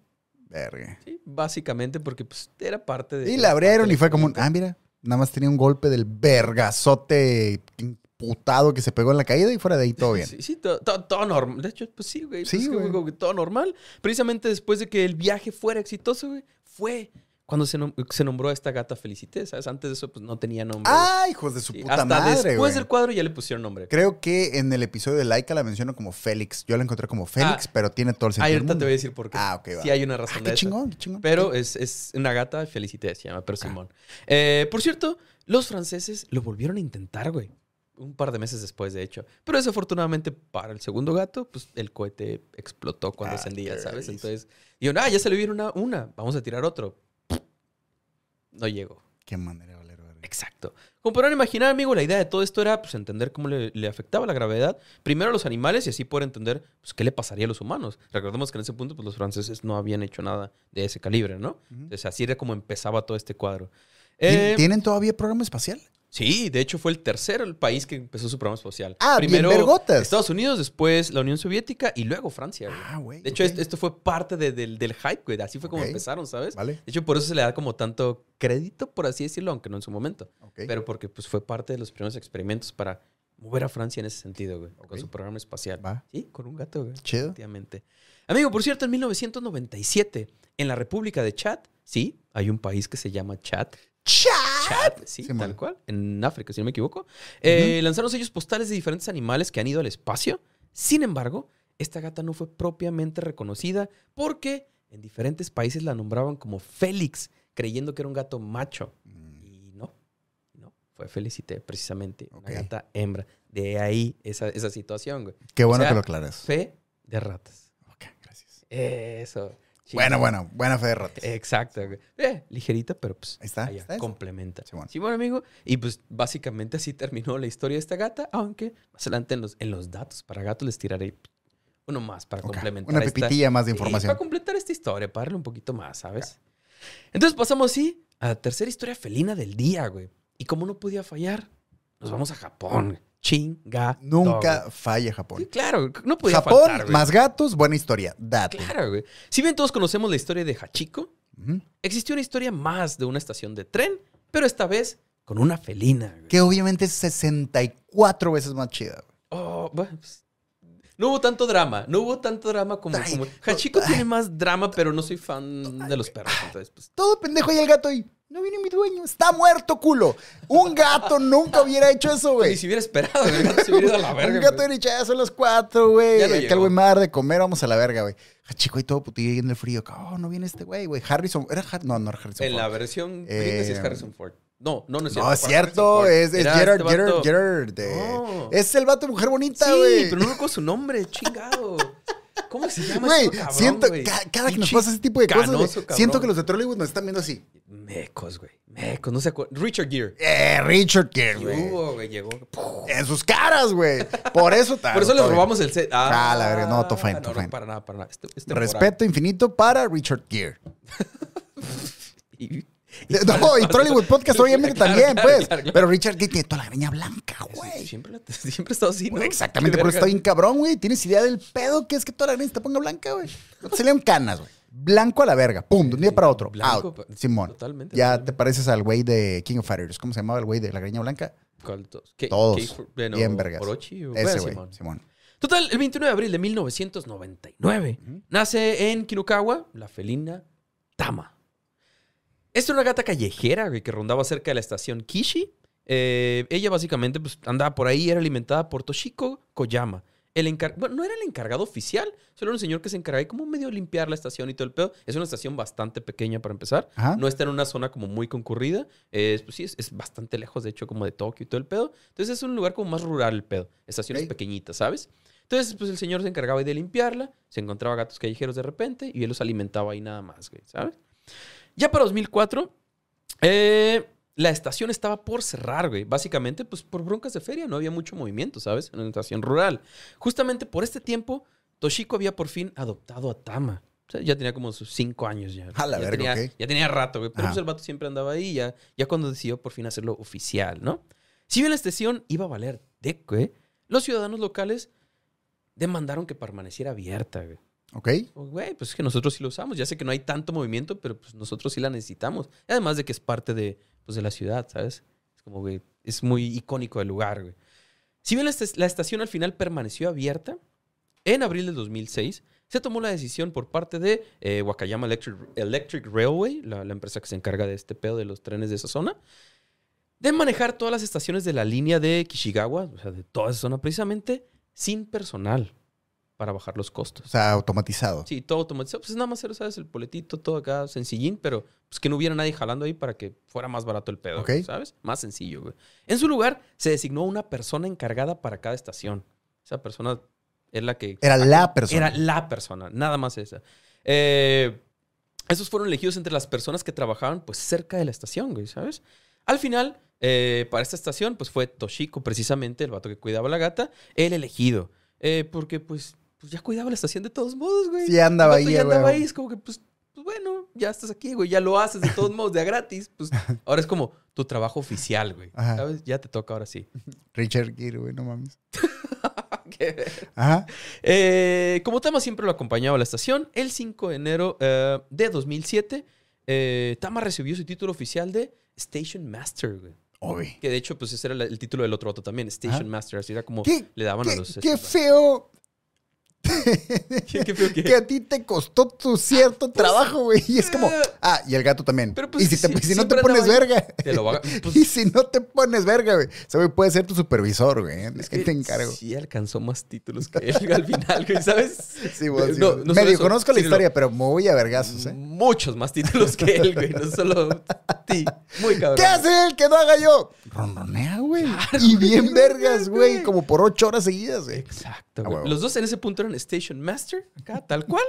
Verga. Sí, básicamente porque pues, era parte de... Y la abrieron y fue como un, ah, mira, nada más tenía un golpe del vergazote imputado que se pegó en la caída y fuera de ahí todo bien. Sí, sí, todo, todo- todo normal. De hecho, pues sí, güey. Sí, pues, güey. que todo normal. Precisamente después de que el viaje fuera exitoso, güey, fue cuando se, nom- se nombró a esta gata Felicité, ¿sabes? Antes de eso, pues no tenía nombre. ¡Ah, hijos de su Sí, puta hasta madre, después güey! del cuadro ya le pusieron nombre. Creo que en el episodio de Laika la menciono como Félix. Yo la encontré como Félix, Ah. pero tiene todo el Ah, sentido. del ahorita te voy a decir por qué. Ah, ok, va. Sí hay una Ah, razón de qué eso. chingón, qué chingón. Pero es, es una gata Felicité, se llama, pero Simón. Eh, por cierto, los franceses lo volvieron a intentar, güey. Un par de meses después, de hecho. Pero desafortunadamente para el segundo gato, pues el cohete explotó cuando Ah, ascendía, ¿sabes? Entonces, dijeron, ah, ya se le vieron una, una, vamos a tirar otro. No llegó. Qué manera de valer, verga. Exacto. Como podrán imaginar, amigo, la idea de todo esto era pues, entender cómo le, le afectaba la gravedad primero a los animales y así poder entender pues, qué le pasaría a los humanos. Recordemos que en ese punto pues, los franceses no habían hecho nada de ese calibre, ¿no? Entonces así era como empezaba todo este cuadro. ¿Tien- Eh, ¿Tienen todavía programa espacial? Sí, de hecho fue el tercer el país que empezó su programa espacial. Ah, Primero. Estados Unidos, después la Unión Soviética y luego Francia. güey. Ah, güey. de hecho, esto, esto fue parte de- del, del hype, güey. Así fue como empezaron, ¿sabes? Vale. De hecho, por eso se le da como tanto crédito, por así decirlo, aunque no en su momento. ok. Pero porque pues fue parte de los primeros experimentos para mover a Francia en ese sentido, güey. Con su programa espacial. Va. Sí, con un gato, güey. Chido. Efectivamente. Amigo, por cierto, en 1997, en la República de Chad, sí, hay un país que se llama Chad. ¡Chat! Chad, sí, Sí, tal cual, en África, si no me equivoco. Eh, Lanzaron sellos postales de diferentes animales que han ido al espacio. Sin embargo, esta gata no fue propiamente reconocida porque en diferentes países la nombraban como Félix, creyendo que era un gato macho. Y no, no, fue Felicité, precisamente, una gata hembra. De ahí esa, esa situación, güey. Qué bueno O sea, que lo aclaras. Fe de ratas. Ok, gracias. Eso. Bueno, bueno, buena fe de ratas. Exacto, güey. Eh, ligerita, pero pues Ahí está, allá, está complementa. Sí, bueno. Sí, bueno, amigo. Y pues básicamente así terminó la historia de esta gata, aunque más adelante en los, en los datos para gatos les tiraré uno más para complementar. Una esta- pepitilla más de Sí, información. para completar esta historia, para darle un poquito más, ¿sabes? Entonces pasamos así a la tercera historia felina del día, güey. Y como no podía fallar, nos vamos a Japón. Chinga. Nunca falla Sí, Japón. claro, no podía Japón, faltar, güey. más gatos, buena historia. Date. Claro, güey. Si bien todos conocemos la historia de Hachiko, existió una historia más de una estación de tren, pero esta vez con una felina. güey. Que obviamente es 64 veces más chida. güey. Oh, bueno, pues, no hubo tanto drama, no hubo tanto drama como... Ay, como- Hachiko ay. tiene más drama, pero no soy fan de los perros, entonces pues... Todo pendejo y el gato y no viene mi dueño. Está muerto, culo. Un gato nunca hubiera hecho eso, Ni güey. si hubiera esperado, el gato se hubiera ido a la verga. Un gato hubiera dicho, "Ya son las cuatro, güey. Ya no Que el güey me va a dar de comer, vamos a la verga, güey. Ah, chico, y todo putillo y en el frío. Oh, no viene este güey, güey. Harrison. ¿Era Har- No, no era Harrison. En Ford. la versión gringa sí es Eh, Harrison Ford. No, no, no es cierto. No, es cierto, es, es Era Gerard, este Gerard, Gerard. eh, No. Es el vato de mujer bonita, Sí, güey. pero no recuerdo su nombre, chingado. ¿Cómo se llama Güey, siento, ca- cada que nos pasa ese tipo de cosas, siento que los de Trollywood nos están viendo así. Mecos, güey. Mecos, no se acuerdan. Richard Gere. Eh, Richard Gere, güey. Hugo, güey, llegó. En sus caras, güey. Por eso Por eso les robamos el set. Ah, la verga. No, todo fine, no, todo no, fine. para nada, para nada. Este- es temporal. Respeto infinito para Richard Gere. No, y Trollywood Podcast obviamente Claro, también, claro, pues. claro. Pero Richard Gere tiene toda la greña blanca, güey. Siempre, siempre he estado así, ¿no? Exactamente, por eso está bien cabrón, güey. Tienes idea del pedo que es que toda la greña se te ponga blanca, güey. No te salieron canas, güey. Blanco a la verga. Pum, de un día para otro. Blanco, Out. Simón. Totalmente. Ya te pareces al güey de King of Fighters. ¿Cómo se llamaba el güey de la greña blanca? ¿Cuál todos? ¿Qué- Todos. qué bueno, Bien vergas. Orochi o- Ese güey, Simón. Simón. Total, el 29 de abril de 1999 nace en Kinukawa la felina Tama. Esta era una gata callejera güey, que rondaba cerca de la estación Kishi. Eh, ella básicamente pues, andaba por ahí, era alimentada por Toshiko Koyama. El encar- bueno, no era el encargado oficial, solo era un señor que se encargaba de como medio limpiar la estación y todo el pedo. Es una estación bastante pequeña para empezar. Ajá. No está en una zona como muy concurrida. Es, pues sí, es, es bastante lejos, de hecho, como de Tokio y todo el pedo. Entonces es un lugar como más rural el pedo. Estaciones pequeñitas, ¿sabes? Entonces, pues el señor se encargaba de limpiarla. Se encontraba gatos callejeros de repente y él los alimentaba ahí nada más, güey, ¿sabes? Ya para 2004, eh, la estación estaba por cerrar, güey. Básicamente, pues por broncas de feria. No había mucho movimiento, ¿sabes? En una estación rural. Justamente por este tiempo, Toshiko había por fin adoptado a Tama. O sea, ya tenía como sus cinco años ya. A la ya verga, tenía. Ya tenía rato, güey. Pero pues el vato siempre andaba ahí ya, ya cuando decidió por fin hacerlo oficial, ¿no? Si bien la estación iba a valer de, güey, los ciudadanos locales demandaron que permaneciera abierta, güey. ¿Ok? Güey, pues es que nosotros sí lo usamos. Ya sé que no hay tanto movimiento, pero pues nosotros sí la necesitamos. Además de que es parte de, pues, de la ciudad, ¿sabes? Es como, güey, es muy icónico el lugar, güey. Si bien la, est- la estación al final permaneció abierta, en abril del 2006 se tomó la decisión por parte de eh, Wakayama Electric, Electric Railway, la, la empresa que se encarga de este pedo de los trenes de esa zona, de manejar todas las estaciones de la línea de Kishigawa, o sea, de toda esa zona precisamente, sin personal para bajar los costos. O sea, automatizado. Sí, todo automatizado. Pues nada más era, ¿sabes? El boletito, todo acá sencillín, pero pues que no hubiera nadie jalando ahí para que fuera más barato el pedo, ¿sabes? Más sencillo, güey. En su lugar, se designó una persona encargada para cada estación. Esa persona es la que... Era la persona. Era la persona, nada más esa. Eh, esos fueron elegidos entre las personas que trabajaban pues cerca de la estación, güey, ¿sabes? Al final, eh, para esta estación, pues fue Toshiko, precisamente, el vato que cuidaba a la gata, el elegido. Eh, porque pues, pues ya cuidaba la estación de todos modos, güey. Sí, andaba ahí, güey. andaba ahí, es como que pues, pues bueno, ya estás aquí, güey, ya lo haces de todos modos, de a gratis. Pues ahora es como tu trabajo oficial, güey. Ajá. ¿Sabes? Ya te toca ahora sí. Richard Gere, güey, no mames. Qué Ajá. Eh, como Tama siempre lo acompañaba a la estación, el 5 de enero eh, de 2007, eh, Tama recibió su título oficial de Station Master, güey. Obvio. Que de hecho, pues ese era el título del otro auto también, Station. Master. Así era como ¿Qué, le daban a los... qué este, feo ¿Qué, qué feo que- a ti te costó tu cierto trabajo, güey. Y es como, eh, ah, y el gato también. Pero, pues, y si, te- sí, si no te pones andaba verga. Te lo va a- pues- y si no te pones verga, güey. Ese güey puede ser tu supervisor, güey. Es Ahí que te encargo. Sí alcanzó más títulos que él al final, güey, ¿sabes? Sí, güey, sí, No, no Medio eso, conozco la historia, pero me voy a vergazos, ¿eh? Muchos más títulos que él, güey. No solo ti. Muy cabrón. ¿Qué hace él que no haga yo? Ronronea, güey. y bien vergas, güey. Como por ocho horas seguidas, güey. Exacto, güey. Los dos en ese punto eran Station Master, acá, tal cual.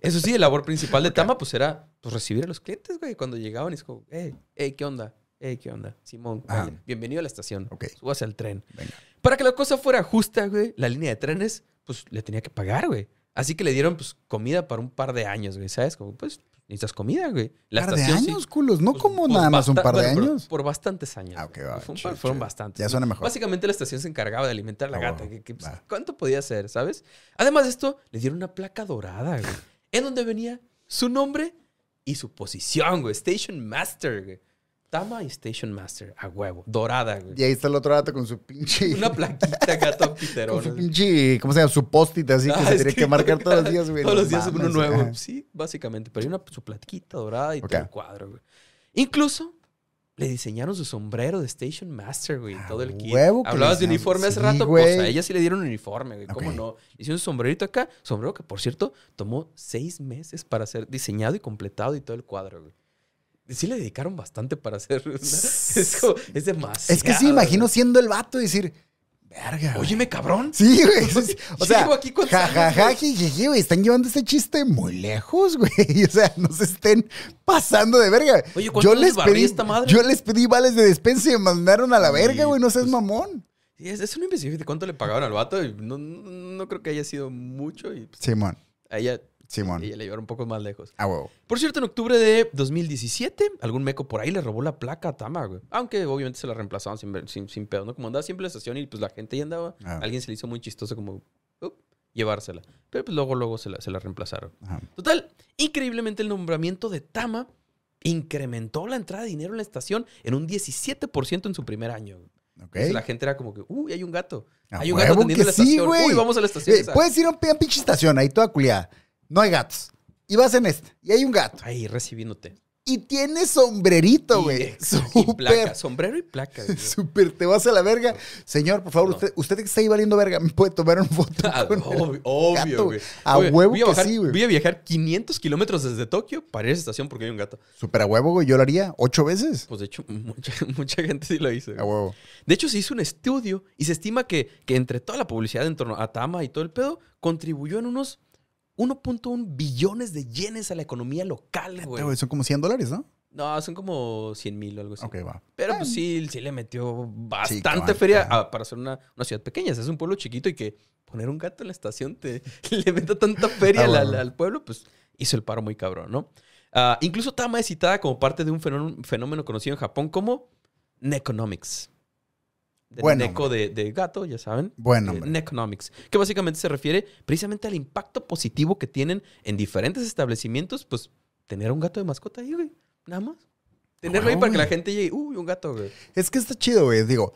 Eso sí, la labor principal de Tama, pues era pues, recibir a los clientes, güey. Cuando llegaban y es como, hey, hey, ¿qué onda? Hey, ¿qué onda? Simón, vale, bienvenido a la estación. Ok. Súbase al tren. Venga. Para que la cosa fuera justa, güey, la línea de trenes, pues le tenía que pagar, güey. Así que le dieron, pues, comida para un par de años, güey. ¿Sabes? Como, pues, necesitas comida, güey. La ¿Par de estación sí- años, culos? No pues, como nada más un par de bueno, años. Por bastantes años. Ah, ok, va, Fue par- fueron bastantes. Ya suena mejor. Básicamente la estación se encargaba de alimentar a la Ah, gata. huevo. que- que, pues. ¿Cuánto podía ser, sabes? Además de esto, le dieron una placa dorada, güey. en donde venía su nombre y su posición, güey. Station Master, güey. Tama y Station Master, a huevo. Dorada, güey. Y ahí está el otro gato con su pinche. Una plaquita gato con piterona. su pinche. ¿Cómo se llama? Su post-it así que Ah, se tiene que marcar todos los días, güey. Todos los días uno nuevo. ajá. Sí, básicamente. Pero hay una su platiquita dorada y todo el cuadro, güey. Incluso le diseñaron su sombrero de Station Master, güey. Ah, todo el kit. huevo que Hablabas de uniforme hace sí, rato, güey. pues a ella sí le dieron un uniforme, güey. ¿Cómo no? Hicieron un sombrerito acá. Sombrero que, por cierto, tomó seis meses para ser diseñado y completado y todo el cuadro, güey. Sí le dedicaron bastante para hacer. una- Es, como- es demasiado. Es que sí, imagino siendo el vato y decir, verga. güey". Óyeme, cabrón. Sí, güey. sí, sí. O sea, aquí años, jajaja, jijiji, güey. Están llevando este chiste muy lejos, güey. O sea, no se estén pasando de verga. Oye, ¿cuánto yo les pedí, esta madre? Yo les pedí vales de despensa y me mandaron a la verga, Sí, güey. No seas pues, mamón. Sí, es, es una investigación de cuánto le pagaban al vato. Y no, no, no creo que haya sido mucho. Y pues, Simón, a ella, Simón. ella le llevaron un poco más lejos. A huevo. Por cierto, en octubre de 2017, algún meco por ahí le robó la placa a Tama, güey. Aunque obviamente se la reemplazaban sin, sin, sin pedo, ¿no? Como andaba siempre en la estación y pues la gente ya andaba. Ah. Alguien se le hizo muy chistoso como "Up", llevársela. Pero pues luego, luego se la, se la reemplazaron. Ajá. Total, increíblemente el nombramiento de Tama incrementó la entrada de dinero en la estación en un 17% en su primer año. güey. Ok. Entonces la gente era como que, uy, hay un gato. Hay un gato atendiendo la sí, estación. uy, vamos a la estación. Eh, esa". puedes ir a una pinche estación ahí toda culiada. No hay gatos. Y vas en esta. Y hay un gato. Ahí recibiéndote. Y tiene sombrerito, güey. Súper. sombrero y placa. güey. Súper, te vas a la verga. Señor, por favor, No. usted, usted que está ahí valiendo verga, ¿me puede tomar una foto? Ah, con el obvio, obvio, güey. A Oye, huevo a que sí, güey. Voy a viajar 500 kilómetros desde Tokio para ir a esa estación porque hay un gato. Súper a huevo, güey. Yo lo haría ocho veces. Pues de hecho, mucha, mucha gente sí lo hizo. A huevo. De hecho, se hizo un estudio y se estima que, que entre toda la publicidad en torno a Tama y todo el pedo, contribuyó en unos 1.1 billones de yenes a la economía local, güey. Son como 100 dólares, ¿no? No, son como 100 mil o algo así. Ok, va. Pero pues sí, sí le metió bastante feria a- para ser una, una ciudad pequeña. O sea, es un pueblo chiquito y que poner un gato en la estación te le meta tanta feria Ah, al- al, bueno. al pueblo, pues hizo el paro muy cabrón, ¿no? Ah, incluso Tama es citada como parte de un fenómeno, fenómeno conocido en Japón como Neconomics. De Buen Neko de, de gato, ya saben. Buen Eh, nombre. Neconomics. Que básicamente se refiere precisamente al impacto positivo que tienen en diferentes establecimientos, pues tener un gato de mascota ahí, güey. Nada más. Tenerlo ahí para que la gente llegue, uy, un gato, güey. Es que está chido, güey. Digo,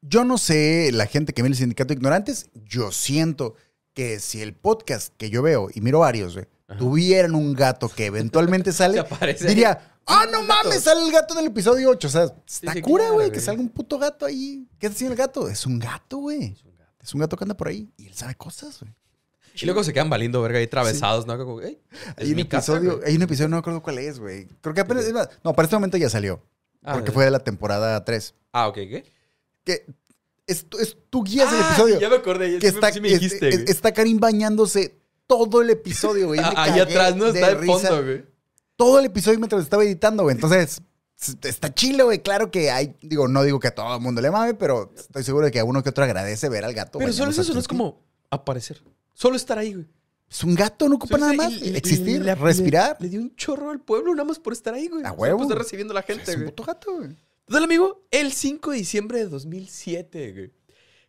yo no sé la gente que ve el sindicato de ignorantes. Yo siento que si el podcast que yo veo, y miro varios, güey, tuvieran un gato que eventualmente sale, diría, ah, no gato". mames, sale el gato del episodio 8. O sea, está sí, cura, güey, que salga un puto gato ahí. ¿Qué está haciendo el gato? Es un gato, güey. Es un gato. Es un gato que anda por ahí y él sabe cosas, güey. Y luego se quedan valiendo verga ahí atravesados, ¿no? Como, "Ey, es Hay un mi episodio, güey". hay un episodio, no me acuerdo cuál es, güey. Creo que apenas, es más, no, para este momento ya salió. Ah, porque de- fue de la temporada 3. Ah, ok, ¿qué? Que es, es, tú guías el Ah, episodio. Ya me acordé. que sí me- está, sí me dijiste, es- está Karim bañándose todo el episodio, güey. Ah, Ahí atrás, ¿no? de Está de risa fondo, güey. Todo el episodio mientras estaba editando, güey. Entonces, está chile, güey. Claro que hay, digo, no digo que a todo el mundo le mame, pero estoy seguro de que a uno que otro agradece ver al gato. Pero solo eso no es como aparecer. Solo estar ahí, güey. Es un gato, no ocupa nada más. Existir, le- respirar. Le, le dio un chorro al pueblo nada más por estar ahí, güey. A sea, huevo. Pues está recibiendo a la gente, es un güey. puto gato, güey. Entonces, amigo, el 5 de diciembre de 2007, güey.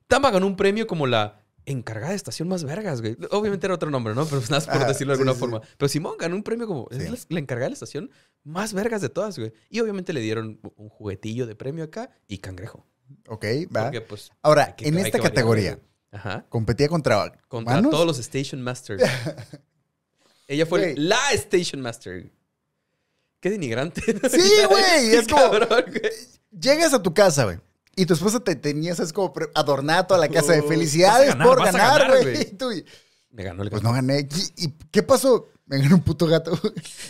Tama ganó un premio como la encargada de estación más vergas, güey. Obviamente era otro nombre, ¿no? Pero nada más por Ajá, decirlo de alguna sí. forma. Pero Simón ganó un premio como... Sí. Es la, encargada de la estación más vergas de todas, güey. Y obviamente le dieron un juguetillo de premio acá y cangrejo. Ok, va. Porque, pues... Ahora, que- en esta categoría. Ajá. competía contra, Contra todos los Station Masters. Ella fue la Station Master. Qué denigrante. Sí, güey, es como- cabrón, güey. Llegas a tu casa, güey. Y tu esposa te tenía, es como adornada toda la casa de felicidades ganar, por ganar, güey. Me ganó el Pues gato. no gané. ¿Y, y qué pasó? Me gané un puto gato.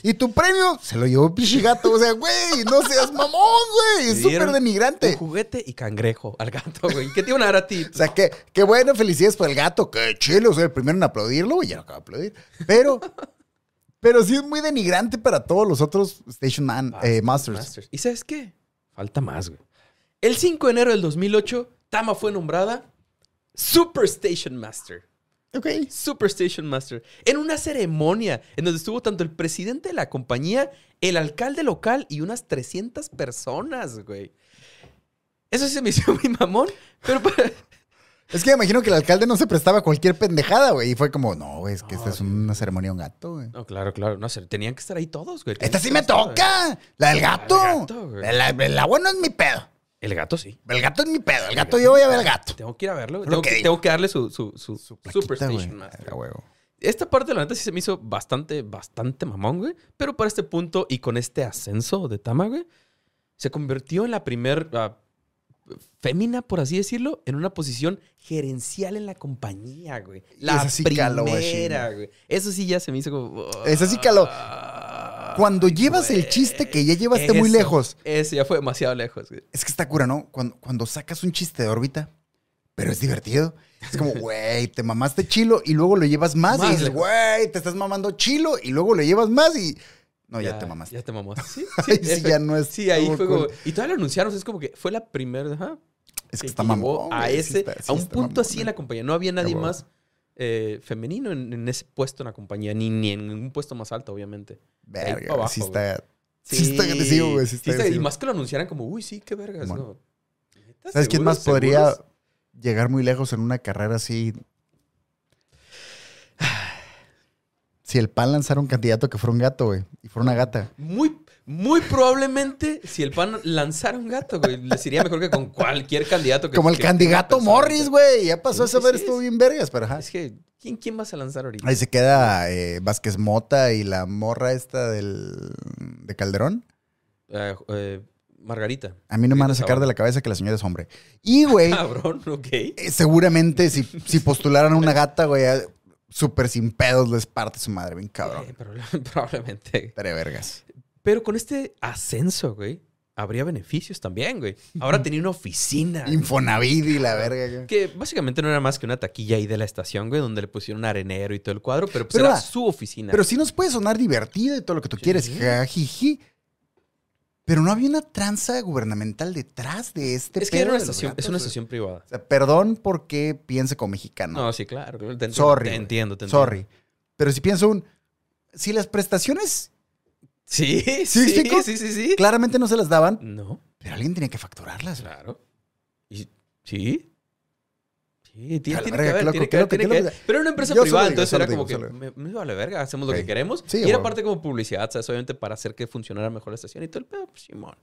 Y tu premio se lo llevó pichi gato. O sea, güey, no seas mamón, güey. Es súper dieron Un denigrante. juguete y cangrejo al gato, güey. ¿Qué te iban a dar a ti? O sea, qué, qué bueno, felicidades por el gato. Qué chile. O sea, el primero en aplaudirlo, güey. Ya no acabo de aplaudir. Pero, pero sí es muy denigrante para todos los otros Station Man, eh, Masters. ¿Y sabes qué? Falta más, güey. El 5 de enero del 2008, Tama fue nombrada Super Station Master. Ok. Super Station Master. En una ceremonia en donde estuvo tanto el presidente de la compañía, el alcalde local y unas 300 personas, güey. Eso sí se me hizo muy mamón, pero para- Es que me imagino que el alcalde no se prestaba a cualquier pendejada, güey. Y fue como, no, güey, es que No, esta es una ceremonia de un gato, güey. No, claro, claro. No sé, tenían que estar ahí todos, güey. Esta sí me todos. toca. La del gato. La del gato, güey. El, el agua no es mi pedo. El gato sí. El gato es mi pedo. El gato, yo voy a ver al gato. Tengo que ir a verlo. Tengo que tengo que darle su, su, su, Plaquita, Super güey. Station Master. A huevo. Esta parte, la neta, sí se me hizo bastante, bastante mamón, güey. Pero para este punto y con este ascenso de Tama, güey, se convirtió en la primer ah, fémina, por así decirlo, en una posición gerencial en la compañía, güey. La esa sí caló, primera, machín. güey. Eso sí ya se me hizo como... Esa sí caló. Ah, Cuando llevas el chiste que ya llevaste muy lejos. Eso ya fue demasiado lejos, güey. Es que está cura, ¿no? Cuando, cuando sacas un chiste de órbita, pero es divertido. Es como, güey, te mamaste chilo y luego lo llevas más, Más y dices, güey, te estás mamando chilo y luego lo llevas más y. No, ya, te mamaste. Ya te mamaste. Sí, sí efe- ya no es Sí, ahí fue cool. como... Y todavía lo anunciaron. Es como que fue la primera... Ajá, Es que que está mamón. a sí ese, está- sí a un punto mamón, así en la compañía. No había nadie más eh, femenino en, en ese puesto en la compañía, ni, ni en un puesto más alto, obviamente. Verga, abajo, sí está. Sí está agresivo, güey, sí está Y más que lo anunciaran como, uy, sí, qué vergas. No. ¿Sabes quién más podría ¿Seguros? llegar muy lejos en una carrera así? Si el PAN lanzara un candidato que fuera un gato, güey, y fuera una gata. Muy, muy probablemente, si el pan lanzara un gato, güey, les iría mejor que con cualquier candidato. Que, Como el que- candidato Morris, güey. Ya pasó a saber, estuvo bien vergas, pero ajá. Es que, ¿quién, ¿quién vas a lanzar ahorita? Ahí se queda eh, Vázquez Mota y la morra esta del, de Calderón. Eh, eh, Margarita. A mí no me van a sacar de la cabeza que la señora es hombre. Y, güey, Cabrón, ok. seguramente si, si postularan a una gata, güey, súper sin pedos les parte su madre, bien cabrón. Eh, proba- probablemente. Estaría vergas. Pero con este ascenso, güey, habría beneficios también, güey. Ahora tenía una oficina. Infonavit y la verga. güey. Que básicamente no era más que una taquilla ahí de la estación, güey, donde le pusieron un arenero y todo el cuadro, pero pues Pero era su oficina. Pero sí nos puede sonar divertido y todo lo que tú Sí. quieres, jajiji. Pero no había una tranza gubernamental detrás de este es que era una estación, gatos, es una estación privada. O sea, perdón porque piense como mexicano. No, sí, claro. Te entiendo, Sorry, Te entiendo, te entiendo. Sorry. Pero si pienso un. Si las prestaciones Sí, ¿Sí, sí, sí, sí, sí. claramente no se las daban, No, pero alguien tenía que facturarlas. claro. Y, sí. Sí, tiene, verga, que haber, tiene que haber, tiene que. Pero era una empresa Yo privada, digo, entonces era como que me, me vale verga, hacemos lo que queremos. Sí, y era güey. parte como publicidad, ¿sabes? Obviamente para hacer que funcionara mejor la estación y todo el pedo, pues Simón.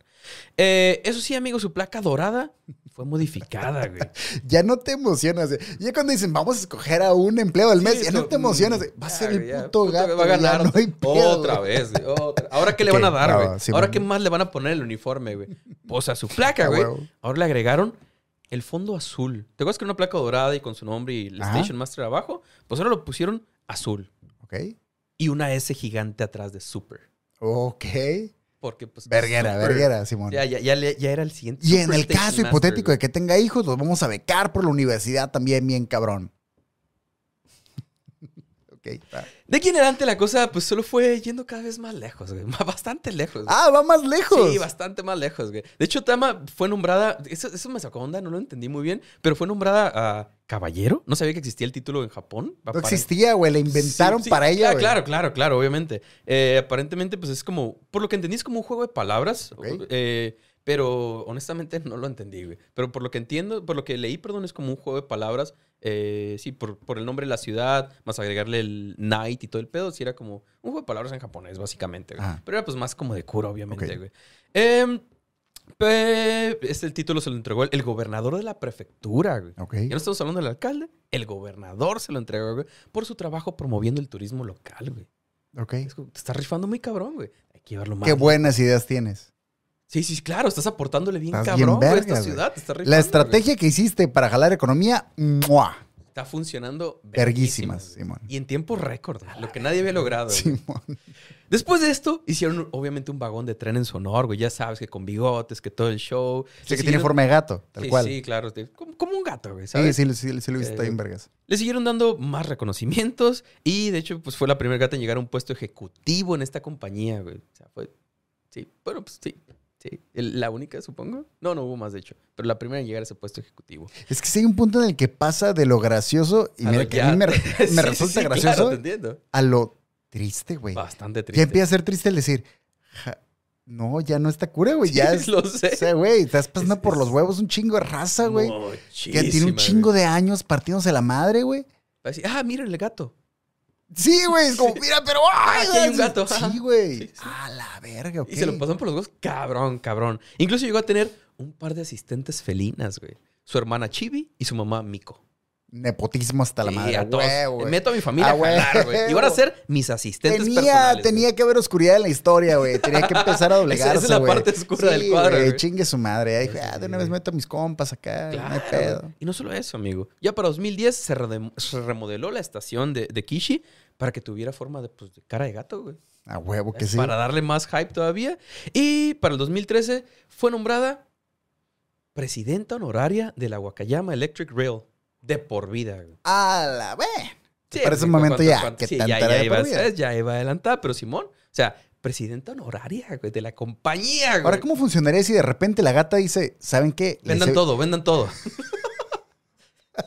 Eh, eso sí, amigo, su placa dorada fue modificada, güey. Ya no te emocionas. güey. Ya cuando dicen vamos a escoger a un empleado del mes, Sí, ya no te emocionas. mm, güey. Va a ser el puto gato. Va a ganar no pedo, otra güey. vez, güey, otra. Ahora, ¿qué le van a dar, güey? sí, Ahora, bueno. ¿qué más le van a poner el uniforme, güey? O sea, su placa, güey. Ahora le agregaron el fondo azul. ¿Te acuerdas que era una placa dorada y con su nombre y el Ajá. Station Master abajo? Pues ahora lo pusieron azul. Ok. Y una S gigante atrás de Super. Ok. Porque, pues. Verguera, Super- verguera, Simón. Ya, ya, ya, ya era el siguiente. Y en el caso Master, hipotético güey. de que tenga hijos, los vamos a becar por la universidad también, bien cabrón. De aquí en adelante la cosa, pues solo fue yendo cada vez más lejos, güey. Bastante lejos. güey. Ah, va más lejos. Sí, bastante más lejos, güey. De hecho, Tama fue nombrada. Eso, eso me sacó onda, no lo entendí muy bien. Pero fue nombrada a caballero. No sabía que existía el título en Japón. no existía, güey. La inventaron Sí, sí, para ella, claro, güey. Claro, claro, claro, obviamente. Eh, aparentemente, pues es como. Por lo que entendí, es como un juego de palabras. Eh, Pero honestamente no lo entendí, güey. Pero por lo que entiendo, por lo que leí, perdón, es como un juego de palabras. Eh, sí, por, por el nombre de la ciudad, más agregarle el night y todo el pedo. Sí, era como un juego de palabras en japonés, básicamente. güey. Ajá. Pero era pues más como de cura, obviamente, Ok. güey. Em, este título se lo entregó el, el gobernador de la prefectura, güey. Ya no estamos hablando del alcalde, el gobernador se lo entregó, güey, por su trabajo promoviendo el turismo local, güey. Ok. Es como, te estás rifando muy cabrón, güey. Hay que llevarlo más. Qué buenas ideas tienes. Sí, sí, claro, estás aportándole bien Estás cabrón, bien a esta ciudad. te estás rifando, La güey. estrategia que hiciste para jalar economía, ¡mua! está funcionando Verguísimas, Simón. Y en tiempo récord, lo que nadie había logrado. güey. Simón. Después de esto, hicieron obviamente un vagón de tren en su honor, güey. Ya sabes que con bigotes, que todo el show. Sí, Le que tiene forma de gato, tal sí, cual. Sí, claro. Como, como un gato, güey, Sí, ¿sabes? sí, sí, sí, lo he visto Eh, en vergas. Le siguieron dando más reconocimientos y de hecho pues fue la primera gata en llegar a un puesto ejecutivo en esta compañía, güey. O sea, fue... Sí, bueno, pues sí. Sí, El- la única, supongo. No, no hubo más, de hecho. Pero la primera en llegar a ese puesto ejecutivo. Es que sí hay un punto en el que pasa de lo gracioso, y A mira que a mí me, ya- me Sí, resulta sí, gracioso, Claro, te entiendo. a lo triste, güey. Bastante Ya triste. empieza a ser triste el decir, "Ja, no, ya no está cura, güey. Ya es, lo sé. o sea, güey, estás pasando Es- por los huevos un chingo de raza, güey. Que tiene un chingo güey. de años partiéndose la madre, güey. Va a decir, ah, mira el gato. Sí, güey, es como, mira, pero ¡ay! aquí hay un gato. Sí, güey. Sí, sí. A la verga, ok. Y se lo pasaron por los huevos. Cabrón, cabrón. Incluso llegó a tener un par de asistentes felinas, güey. Su hermana Chibi y su mamá Miko. Nepotismo hasta la Sí, madre. a todos. Meto a mi familia a jalar, güey. Y van a ser mis asistentes Tenía, personales. tenía que haber oscuridad en la historia, güey. Tenía que empezar a doblegarse, Esa es la parte oscura del cuadro, güey. Chingue su madre. Ahí Sí, ah, de una vez meto a mis compas acá. no hay pedo. Y no solo eso, amigo. Ya para 2010 se, remodeló la estación de, de Kishi para que tuviera forma de, pues, de cara de gato, güey. A huevo que sí. Para darle más hype todavía. Y para el 2013 fue nombrada presidenta honoraria de la Wakayama Electric Rail. De por vida. A la ve. Sí, Para ese momento ¿cuánto- ya, cuánto? que Sí, ya, ya iba. Ya iba adelantada, pero Simón, o sea, presidenta honoraria, güey, de la compañía, güey. Ahora, ¿cómo funcionaría si de repente la gata dice, ¿saben qué? Vendan todo, vendan todo.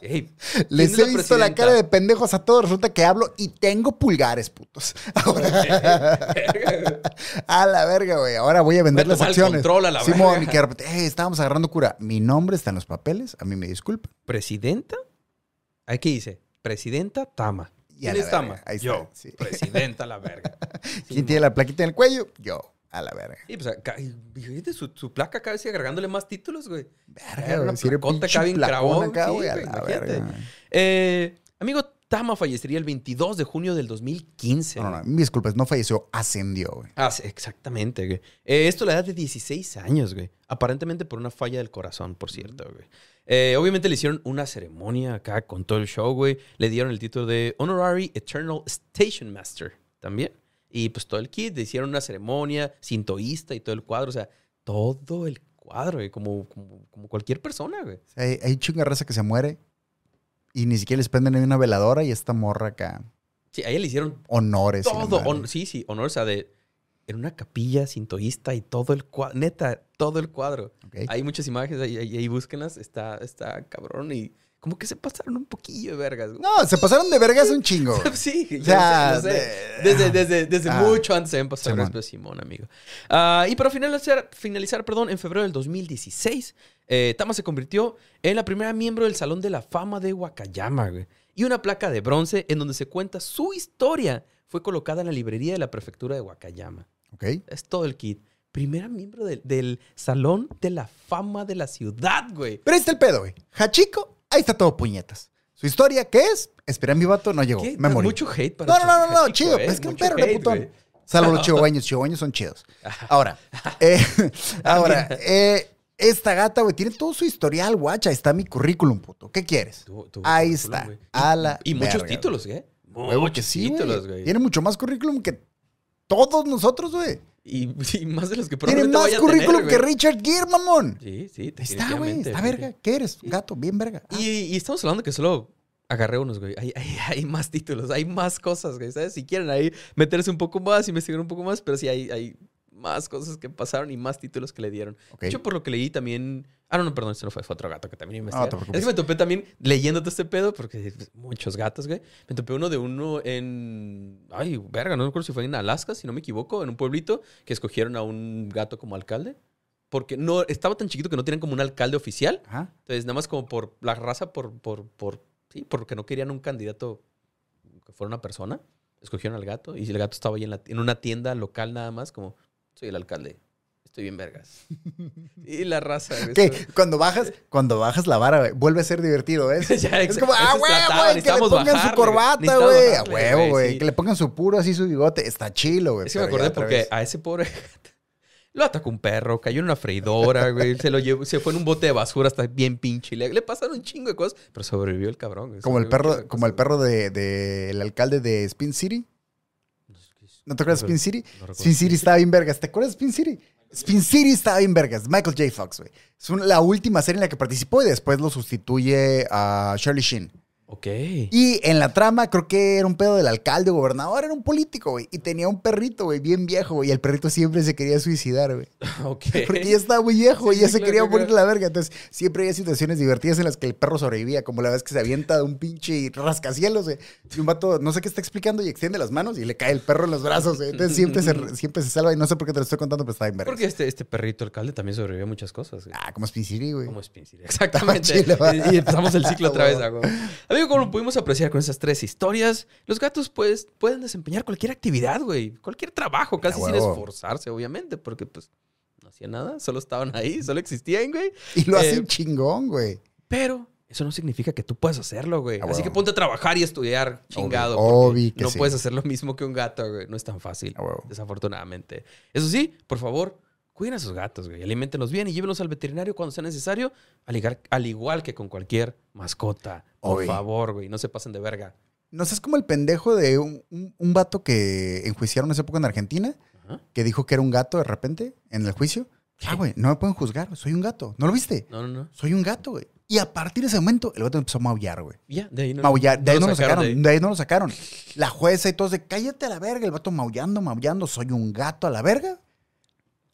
Les ¿quién he visto la cara de pendejos a todos. Resulta que hablo y tengo pulgares, putos. Ahora, a la verga, güey. Ahora voy a vender Voy a las acciones. control a la Simón, verga. y que de repente, "Eh, estábamos agarrando cura. Mi nombre está en los papeles. A mí me disculpa. ¿Presidenta? Aquí dice, presidenta Tama. ¿Quién es Tama? ahí está, Yo, sí. presidenta la verga. ¿Quién tiene la plaquita en el cuello? Yo. A la verga. Y pues, acá, y fíjate, su, su placa acá sigue agregándole más títulos, güey. Verga, güey, si acá bien sí, güey, a la verga. Eh, amigo, Tama fallecería el 22 de junio del 2015. No, no, no, mis disculpas, no falleció, ascendió, güey. Ah, sí, exactamente, güey. Eh, esto a la edad de 16 años, güey. Aparentemente por una falla del corazón, por cierto, güey. Eh, obviamente le hicieron una ceremonia acá con todo el show, güey. Le dieron el título de Honorary Eternal Station Master también. Y pues todo el kit, hicieron una ceremonia, cintoísta y todo el cuadro. O sea, todo el cuadro, güey. Como, como, como cualquier persona, güey. Hay, hay chinga raza que se muere y ni siquiera les prenden una veladora y esta morra acá. Sí, a ella le hicieron Honores. todo. sí, sí, honor. O sea, de, en una capilla cintoísta y todo el cuadro. Neta, todo el cuadro. Hay muchas imágenes, ahí, ahí, ahí búsquenlas. Está, está cabrón y como que se pasaron un poquillo de vergas. güey. No, se pasaron de vergas un chingo. güey. Sí, yo O sea, sé, de- Desde, desde, desde Ah. mucho antes han pasado Simón. Simón, amigo. Ah, y para finalizar, finalizar perdón, en febrero del 2016, eh, Tama se convirtió en la primera miembro del Salón de la Fama de Wakayama, güey. Y una placa de bronce en donde se cuenta su historia fue colocada en la librería de la prefectura de Wakayama. Ok. Es todo el kit. Primera miembro del, del Salón de la Fama de la ciudad, güey. Pero ahí está el pedo, güey. Hachiko, ahí está todo puñetas. Su historia, ¿qué es? Esperé a mi vato, no llegó. ¿Qué? Me morí. Mucho hate para No, no, no, no, no, chido. ¿eh? Es que un perro de putón. güey. Salvo los chihuahueños. Chihuahueños son chidos. Ahora, eh, ahora, eh, esta gata, güey, tiene todo su historial, guacha. Ahí está mi currículum, puto. ¿Qué quieres? Tuvo- tuvo Ahí está. güey. A la Y muchos verga, títulos, ¿eh? Huevo Muchos sí, títulos, güey. güey. Tiene mucho más currículum que todos nosotros, güey. Y, y más de los que Tiene probablemente más vaya a currículum tener, que. Richard Gere, mamón. Sí, sí, está, güey. Está verga. ¿Qué eres? Gato, bien verga. Ah, Y, y estamos hablando que solo agarré unos, güey. Hay, hay, hay más títulos, hay más cosas, güey. ¿Sabes? Si quieren ahí meterse un poco más, investigar un poco más, pero sí hay, hay más cosas que pasaron y más títulos que le dieron. De hecho, por lo que leí también. Ah, no, no, perdón, este no fue, fue otro gato que también investigué. Preocupes. es que me topé también leyendo todo este pedo, porque pues, muchos gatos, güey. Me topé uno de uno en. Ay, verga, no recuerdo si fue en Alaska, si no me equivoco, en un pueblito que escogieron a un gato como alcalde. porque no estaba tan chiquito que no tenían como un alcalde oficial. Ajá. Entonces, nada más como por la raza, por, por, por, sí, porque no querían un candidato que fuera una persona, escogieron al gato y el gato estaba ahí en, la- en una tienda local nada más, como, soy el alcalde, estoy bien vergas. y la raza. eso- Cuando bajas, cuando bajas la vara, güey, vuelve a ser divertido, ¿eh? Ya, es como, ah, güey, güey, que le pongan bajarle, su corbata, güey. A huevo, güey, sí. Que le pongan su puro así su bigote. Está chilo, güey. Que me acordé porque vez. a ese pobre lo atacó un perro, cayó en una freidora, güey. Se lo llevó, se fue en un bote de basura hasta bien pinche. Le, le pasaron un chingo de cosas, pero sobrevivió el cabrón. güey. Como el perro, como el perro de, de el alcalde de Spin City. ¿No te acuerdas de Spin City? No. Spin City estaba bien vergas. ¿Te acuerdas de Spin City? Spin City estaba bien vergas. Michael J. Fox, güey. Es la última serie en la que participó y después lo sustituye a Charlie Sheen. Ok. Y en la trama, creo que era un pedo del alcalde o gobernador, era un político, güey. Y tenía un perrito, güey, bien viejo, güey. Y el perrito siempre se quería suicidar, güey. ok. Porque ya estaba muy viejo Sí, y ya sí, se claro, quería morir claro. la verga. Entonces, siempre había situaciones divertidas en las que el perro sobrevivía, como la vez que se avienta de un pinche rascacielos, güey. Y un vato, no sé qué está explicando y extiende las manos y le cae el perro en los brazos, güey. Entonces, siempre se, siempre se salva y no sé por qué te lo estoy contando, pero está bien verga. Porque este, este perrito alcalde también sobrevivió a muchas cosas. güey. Ah, como Spin güey. Como Spin. Exactamente. chilo. y, empezamos el ciclo otra vez. Huevo. Como lo pudimos apreciar con esas tres historias, los gatos pues pueden desempeñar cualquier actividad, güey. Cualquier trabajo, casi sin esforzarse, obviamente, porque pues no hacían nada, solo estaban ahí, solo existían, güey. Y lo Eh, hacen chingón, güey. Pero eso no significa que tú puedas hacerlo, güey. Así que ponte a trabajar y estudiar, chingado. Obvio, porque obvio que no sí. puedes hacer lo mismo que un gato, güey. No es tan fácil, desafortunadamente. Eso sí, por favor, cuiden a sus gatos, güey. Aliméntenlos bien y llévenlos al veterinario cuando sea necesario, al igual, al igual que con cualquier mascota. Por favor, güey. No se pasen de verga. No sé, es como el pendejo de un, un, un vato que enjuiciaron hace poco en Argentina, Ajá. que dijo que era un gato de repente en el juicio. Ah, güey, no me pueden juzgar, soy un gato. ¿No lo viste? No, no, no. Soy un gato, güey. Y a partir de ese momento, el gato empezó a maullar, güey. Ya, de ahí no, Maullar. De ahí no lo sacaron. de ahí. De ahí no lo sacaron. La jueza y todos de cállate a la verga. El vato maullando, maullando. Soy un gato a la verga.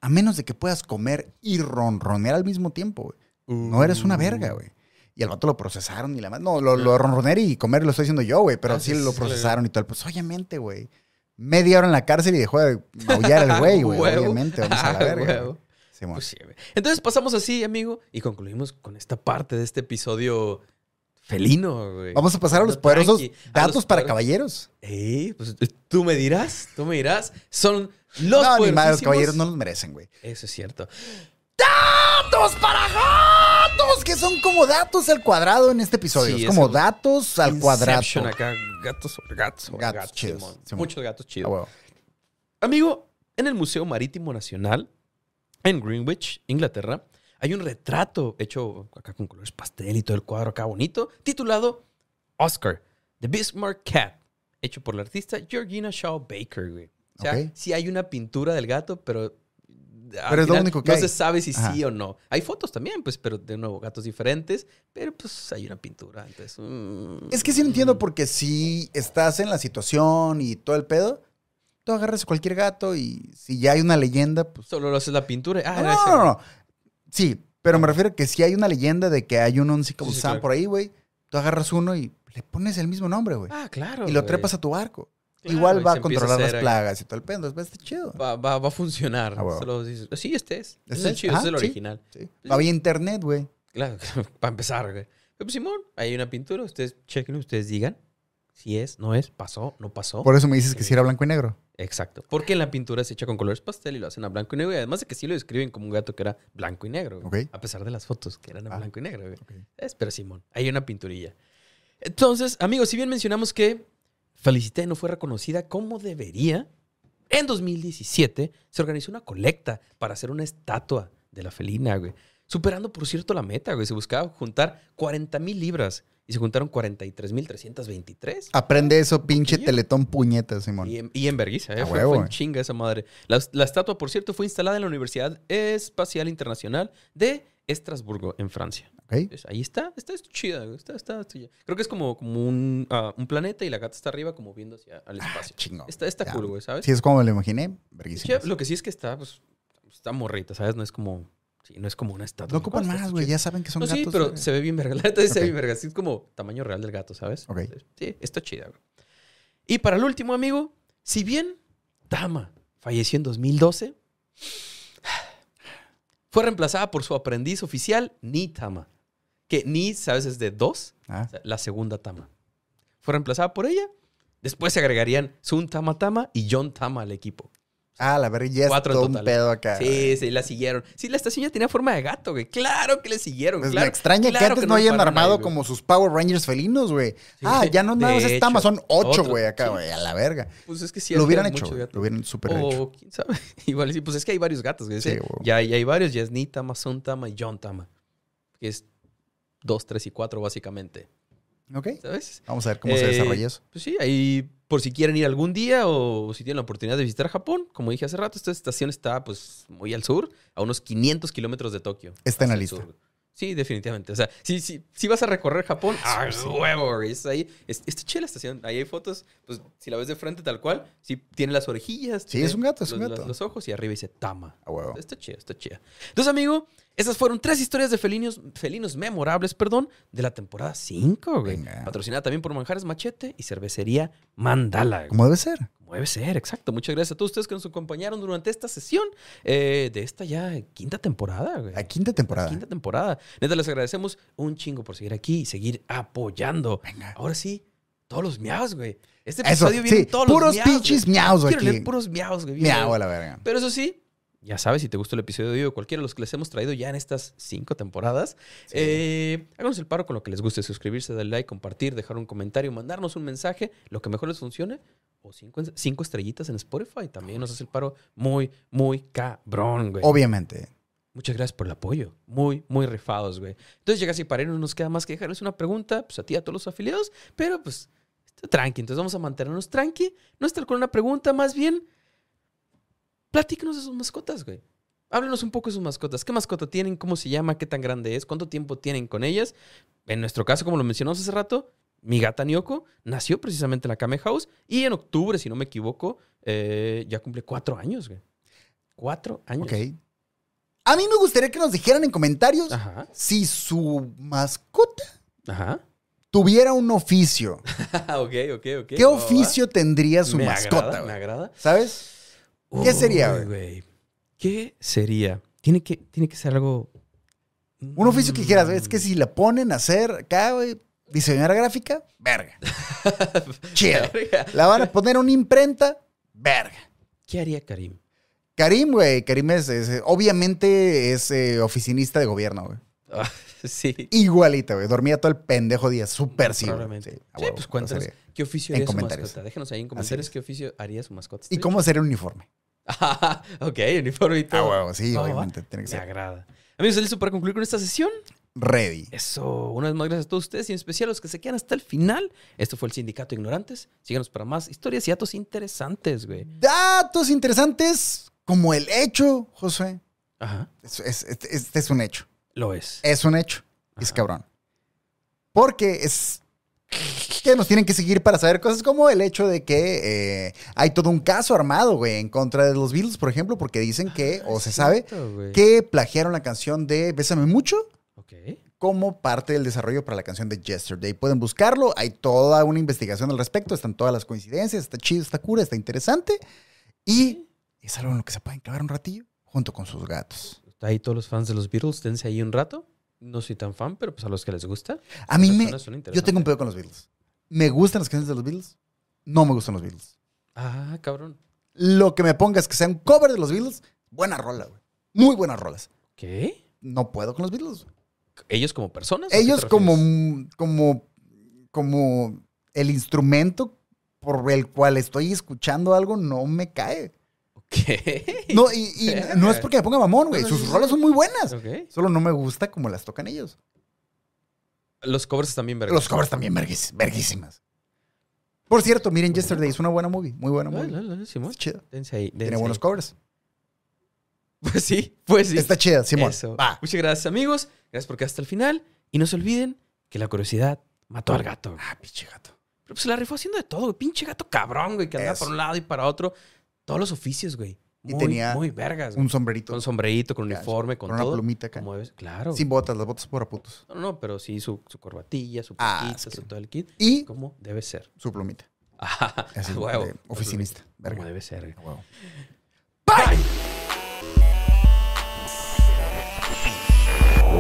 A menos de que puedas comer y ronronear al mismo tiempo, güey. No eres una Uh. verga, güey. Y al vato lo procesaron y la madre. No, lo, lo ronronear y comer lo estoy diciendo yo, güey. Pero Ah, sí, lo procesaron y todo. Pues obviamente, güey. Media hora en la cárcel y dejó de maullar el güey, güey. Obviamente, vamos a la verga. güey. Pues sí, güey. Entonces pasamos así, amigo, y concluimos con esta parte de este episodio felino, güey. Vamos a pasar a los No, poderosos tranqui, datos los para caballeros. Eh, pues tú me dirás, tú me dirás. Son los no, ni madre, los caballeros no los merecen, güey. Eso es cierto. datos para gatos, que son como datos al cuadrado en este episodio. Sí, es como datos al cuadrado. Acá, gatos sobre gatos sobre Gatos gatos. chidos, Simón. Simón. Muchos gatos Ah, chidos. Amigo, en el Museo Marítimo Nacional, en Greenwich, Inglaterra, hay un retrato hecho acá con colores pastel y todo el cuadro acá bonito, titulado Oscar, The Bismarck Cat, hecho por la artista Georgina Shaw Baker, güey. O sea, Ok. sí hay una pintura del gato, pero... al Pero es lo final único que no hay. se sabe si Ajá. sí o no. Hay fotos también, pues, pero de nuevo, gatos diferentes, pero pues hay una pintura. Entonces, mm, Es que sí lo entiendo porque si estás en la situación y todo el pedo, tú agarras cualquier gato y si ya hay una leyenda, pues... Solo lo haces la pintura. Ah, no, no, no, no. Sí, pero me refiero a que si hay una leyenda de que hay un Unsinkable Sí, sí, claro. por ahí, güey, tú agarras uno y le pones el mismo nombre, güey. Ah, claro. y lo trepas a tu barco. Claro, Igual va a controlar las ahí. plagas y todo el pedo. Va a estar chido. Va, va, va a funcionar. Ah. Solo dices, sí, este es. Este es Este chido, este es el sí. original. Sí. Había internet, güey. Claro, para empezar, güey. Pero, pues, Simón, hay una pintura, ustedes chequen, ustedes digan si es, no es, pasó, no pasó. Por eso me dices que si era blanco y negro. Exacto. Porque la pintura se echa con colores pastel y lo hacen a blanco y negro. Y además de que sí lo describen como un gato que era blanco y negro. A pesar de las fotos que eran en Ah. blanco y negro. güey. Ok. Es, pero Simón, hay una pinturilla. Entonces, amigos, si bien mencionamos que Felicité no fue reconocida como debería, en 2017 se organizó una colecta para hacer una estatua de la felina, güey. Superando, por cierto, la meta, güey. Se buscaba juntar 40 mil libras y se juntaron 43 mil 323. Aprende eso, pinche teletón puñetas, Simón. Y en, y en ¿eh? Fue, chinga esa madre. La, la estatua, por cierto, fue instalada en la Universidad Espacial Internacional de Estrasburgo, en Francia. Pues ahí está, está chida, está, está, está. Creo que es como, como un, ah, un planeta y la gata está arriba como viendo hacia al espacio. Chingón. Está, está Ya. cool, güey, ¿sabes? Sí, es como me lo imaginé. Lo que sí es que está, pues, está morrita, ¿sabes? No es como, sí, no es como una estatua. No ocupan más, güey. Ya saben que son No, sí, gatos. pero se ve bien verga. La neta sí se ve bien verga. Es como tamaño real del gato, ¿sabes? Ok. Sí, está chida, güey. Y para el último, amigo, si bien Tama falleció en 2012, fue reemplazada por su aprendiz oficial, Ni Tama. Que Ni, ¿sabes? Es de dos, Ah, o sea, la segunda Tama. Fue reemplazada por ella. Después se agregarían Sun Tama Tama y John Tama al equipo. Ah, la verga, ya es todo un pedo acá. Sí, sí, la siguieron. Sí, la estación ya tenía forma de gato, güey. Claro que le siguieron. Pues claro, me extraña que claro antes no hayan armado ahí, como sus Power Rangers felinos, güey. ah, ya no nada más es Tama, hecho, son ocho, güey, acá, Sí. güey, a la verga. Pues es que sí. lo que hubieran eran hecho, lo hubieran súper hecho. O quién sabe. Igual sí, pues es que hay varios gatos, güey. Sí, ya, ya hay varios. Ya es Ni Tama, Sun Tama y John Tama. Que es dos, tres y cuatro, básicamente. Ok, ¿Sabes? vamos a ver cómo se Eh, desarrolla eso. Pues sí, ahí por si quieren ir algún día o si tienen la oportunidad de visitar Japón, como dije hace rato, esta estación está pues muy al sur, a unos 500 kilómetros de Tokio. Está en la lista. sur. Sí, definitivamente. O sea, si, si, si vas a recorrer Japón, ¡ah, huevo! Es ahí. Es, está chida la estación. Ahí hay fotos. Pues si la ves de frente tal cual, sí tiene las orejillas. Sí, es un gato, es un los, gato. Los, los ojos y arriba dice Tama. A huevo. Está chida, está chida. Entonces, amigo, esas fueron tres historias de felinos, felinos memorables, perdón, de la temporada 5, güey. Venga. Patrocinada también por Manjares Machete y Cervecería Mandala. güey. Como debe ser. Como debe ser, exacto. Muchas gracias a todos ustedes que nos acompañaron durante esta sesión eh, de esta ya quinta temporada, güey. La quinta temporada. Quinta temporada. Neta, les agradecemos un chingo por seguir aquí y seguir apoyando. Venga. Ahora sí, todos los miaos, güey. Este Eso, episodio viene sí, todos puros los miaos. pinches güey. miaos Quiero aquí. leer puros miaos, güey. Miau a la verga. Pero eso sí, ya sabes, si te gustó el episodio de hoy o cualquiera de los que les hemos traído ya en estas cinco temporadas, eh, háganos el paro con lo que les guste, suscribirse, darle like, compartir, dejar un comentario, mandarnos un mensaje, lo que mejor les funcione, o cinco, cinco estrellitas en Spotify. También nos hace el paro muy, muy cabrón, güey. Obviamente. Muchas gracias por el apoyo. Muy, muy rifados, güey. Entonces, llega así para no nos queda más que dejarles una pregunta, pues a ti a todos los afiliados, pero pues está tranqui. Entonces vamos a mantenernos tranqui. No estar con una pregunta, más bien, platíquenos de sus mascotas, güey. Háblenos un poco de sus mascotas. ¿Qué mascota tienen? ¿Cómo se llama? ¿Qué tan grande es? ¿Cuánto tiempo tienen con ellas? En nuestro caso, como lo mencionamos hace rato, mi gata Nyoko nació precisamente en la Kame House y en octubre, si no me equivoco, eh, ya cumple cuatro años, güey. Cuatro años. Ok. A mí me gustaría que nos dijeran en comentarios Ajá. si su mascota Ajá. tuviera un oficio. ok, ok, ok. ¿Qué va, oficio tendría su me mascota, Agrada, me agrada. ¿Sabes? ¿Qué sería, güey? ¿Qué sería? Tiene que, tiene que ser algo. Un oficio que quieras, es que si la ponen a hacer acá, güey, diseñadora gráfica, verga. Chido. Verga. La van a poner una imprenta, verga. ¿Qué haría Karim? Karim, güey, Karim es, es- obviamente es eh, oficinista de gobierno, güey. Ah, sí. Igualita, güey. Dormía todo el pendejo día, súper sí. Probablemente. Sí, pues cuéntanos. sería. ¿Qué oficio En haría su mascota? Déjenos ahí en comentarios qué oficio haría su mascota. ¿Y cómo hacer el uniforme? Ok, uniforme y todo. Ah, huevo, sí, obviamente, tiene que Me ser. agrada. Amigos, ¿están listos para concluir con esta sesión? Ready. Eso, una vez más gracias a todos ustedes y en especial a los que se quedan hasta el final. Esto fue el Sindicato de Ignorantes. Síganos para más historias y datos interesantes, güey. Datos interesantes como el hecho, José. Ajá, Es- es- Este este es un hecho. lo es. Es un hecho. Es Ajá. cabrón. Porque es que nos tienen que seguir para saber cosas como el hecho de que eh, hay todo un caso armado, güey, en contra de los Beatles, por ejemplo, porque dicen que, o se sabe, que plagiaron la canción de Bésame Mucho Ok. como parte del desarrollo para la canción de Yesterday. Pueden buscarlo, hay toda una investigación al respecto, están todas las coincidencias, está chido, está cura, está interesante. Y es algo en lo que se pueden clavar un ratillo junto con sus gatos. Ahí todos los fans de los Beatles, dense ahí un rato. No soy tan fan, pero pues a los que les gusta. A mí me... Yo tengo un pedo con los Beatles. Me gustan las canciones de los Beatles, no me gustan los Beatles. Ah, cabrón. Lo que me pongas que sea un cover de los Beatles, buena rola, güey. Muy buenas rolas. ¿Qué? No puedo con los Beatles. ¿Ellos como personas? Ellos como, como, como el instrumento por el cual estoy escuchando algo no me cae. ¿Qué? No, y, y no es porque me ponga mamón, güey. Sus rolas son muy buenas. Solo no me gusta como las tocan ellos. Los covers bien vergas. Los covers también verguis- verguísimas. Por cierto, miren Yesterday, es una buena movie. Muy buena movie. la, la, la, Simón. Es chida. Dense ahí. Tiene buenos ahí. covers. Pues sí, pues sí. Está chida, Simón. Eso. Va. Muchas gracias, amigos. Gracias por quedar hasta el final. Y no se olviden que la curiosidad mató al gato. Ah, pinche gato. Pero pues se la rifó haciendo de todo, güey. Pinche gato cabrón, güey, que andaba Eso. por un lado y para otro. Todos los oficios, güey. Y Muy, tenía muy vergas, güey. Un sombrerito. Con sombrerito, con uniforme, con, con una todo. plumita acá. Como Claro. Sin botas, las botas por putos. No, no, pero sí su, su corbatilla, su Ah, plaquita, es que- su todo el kit. Y Como debe ser. su plumita. Ah, Así, huevo. de oficinista. Como Verga. debe ser. güey. A huevo. Bye.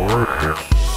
your head.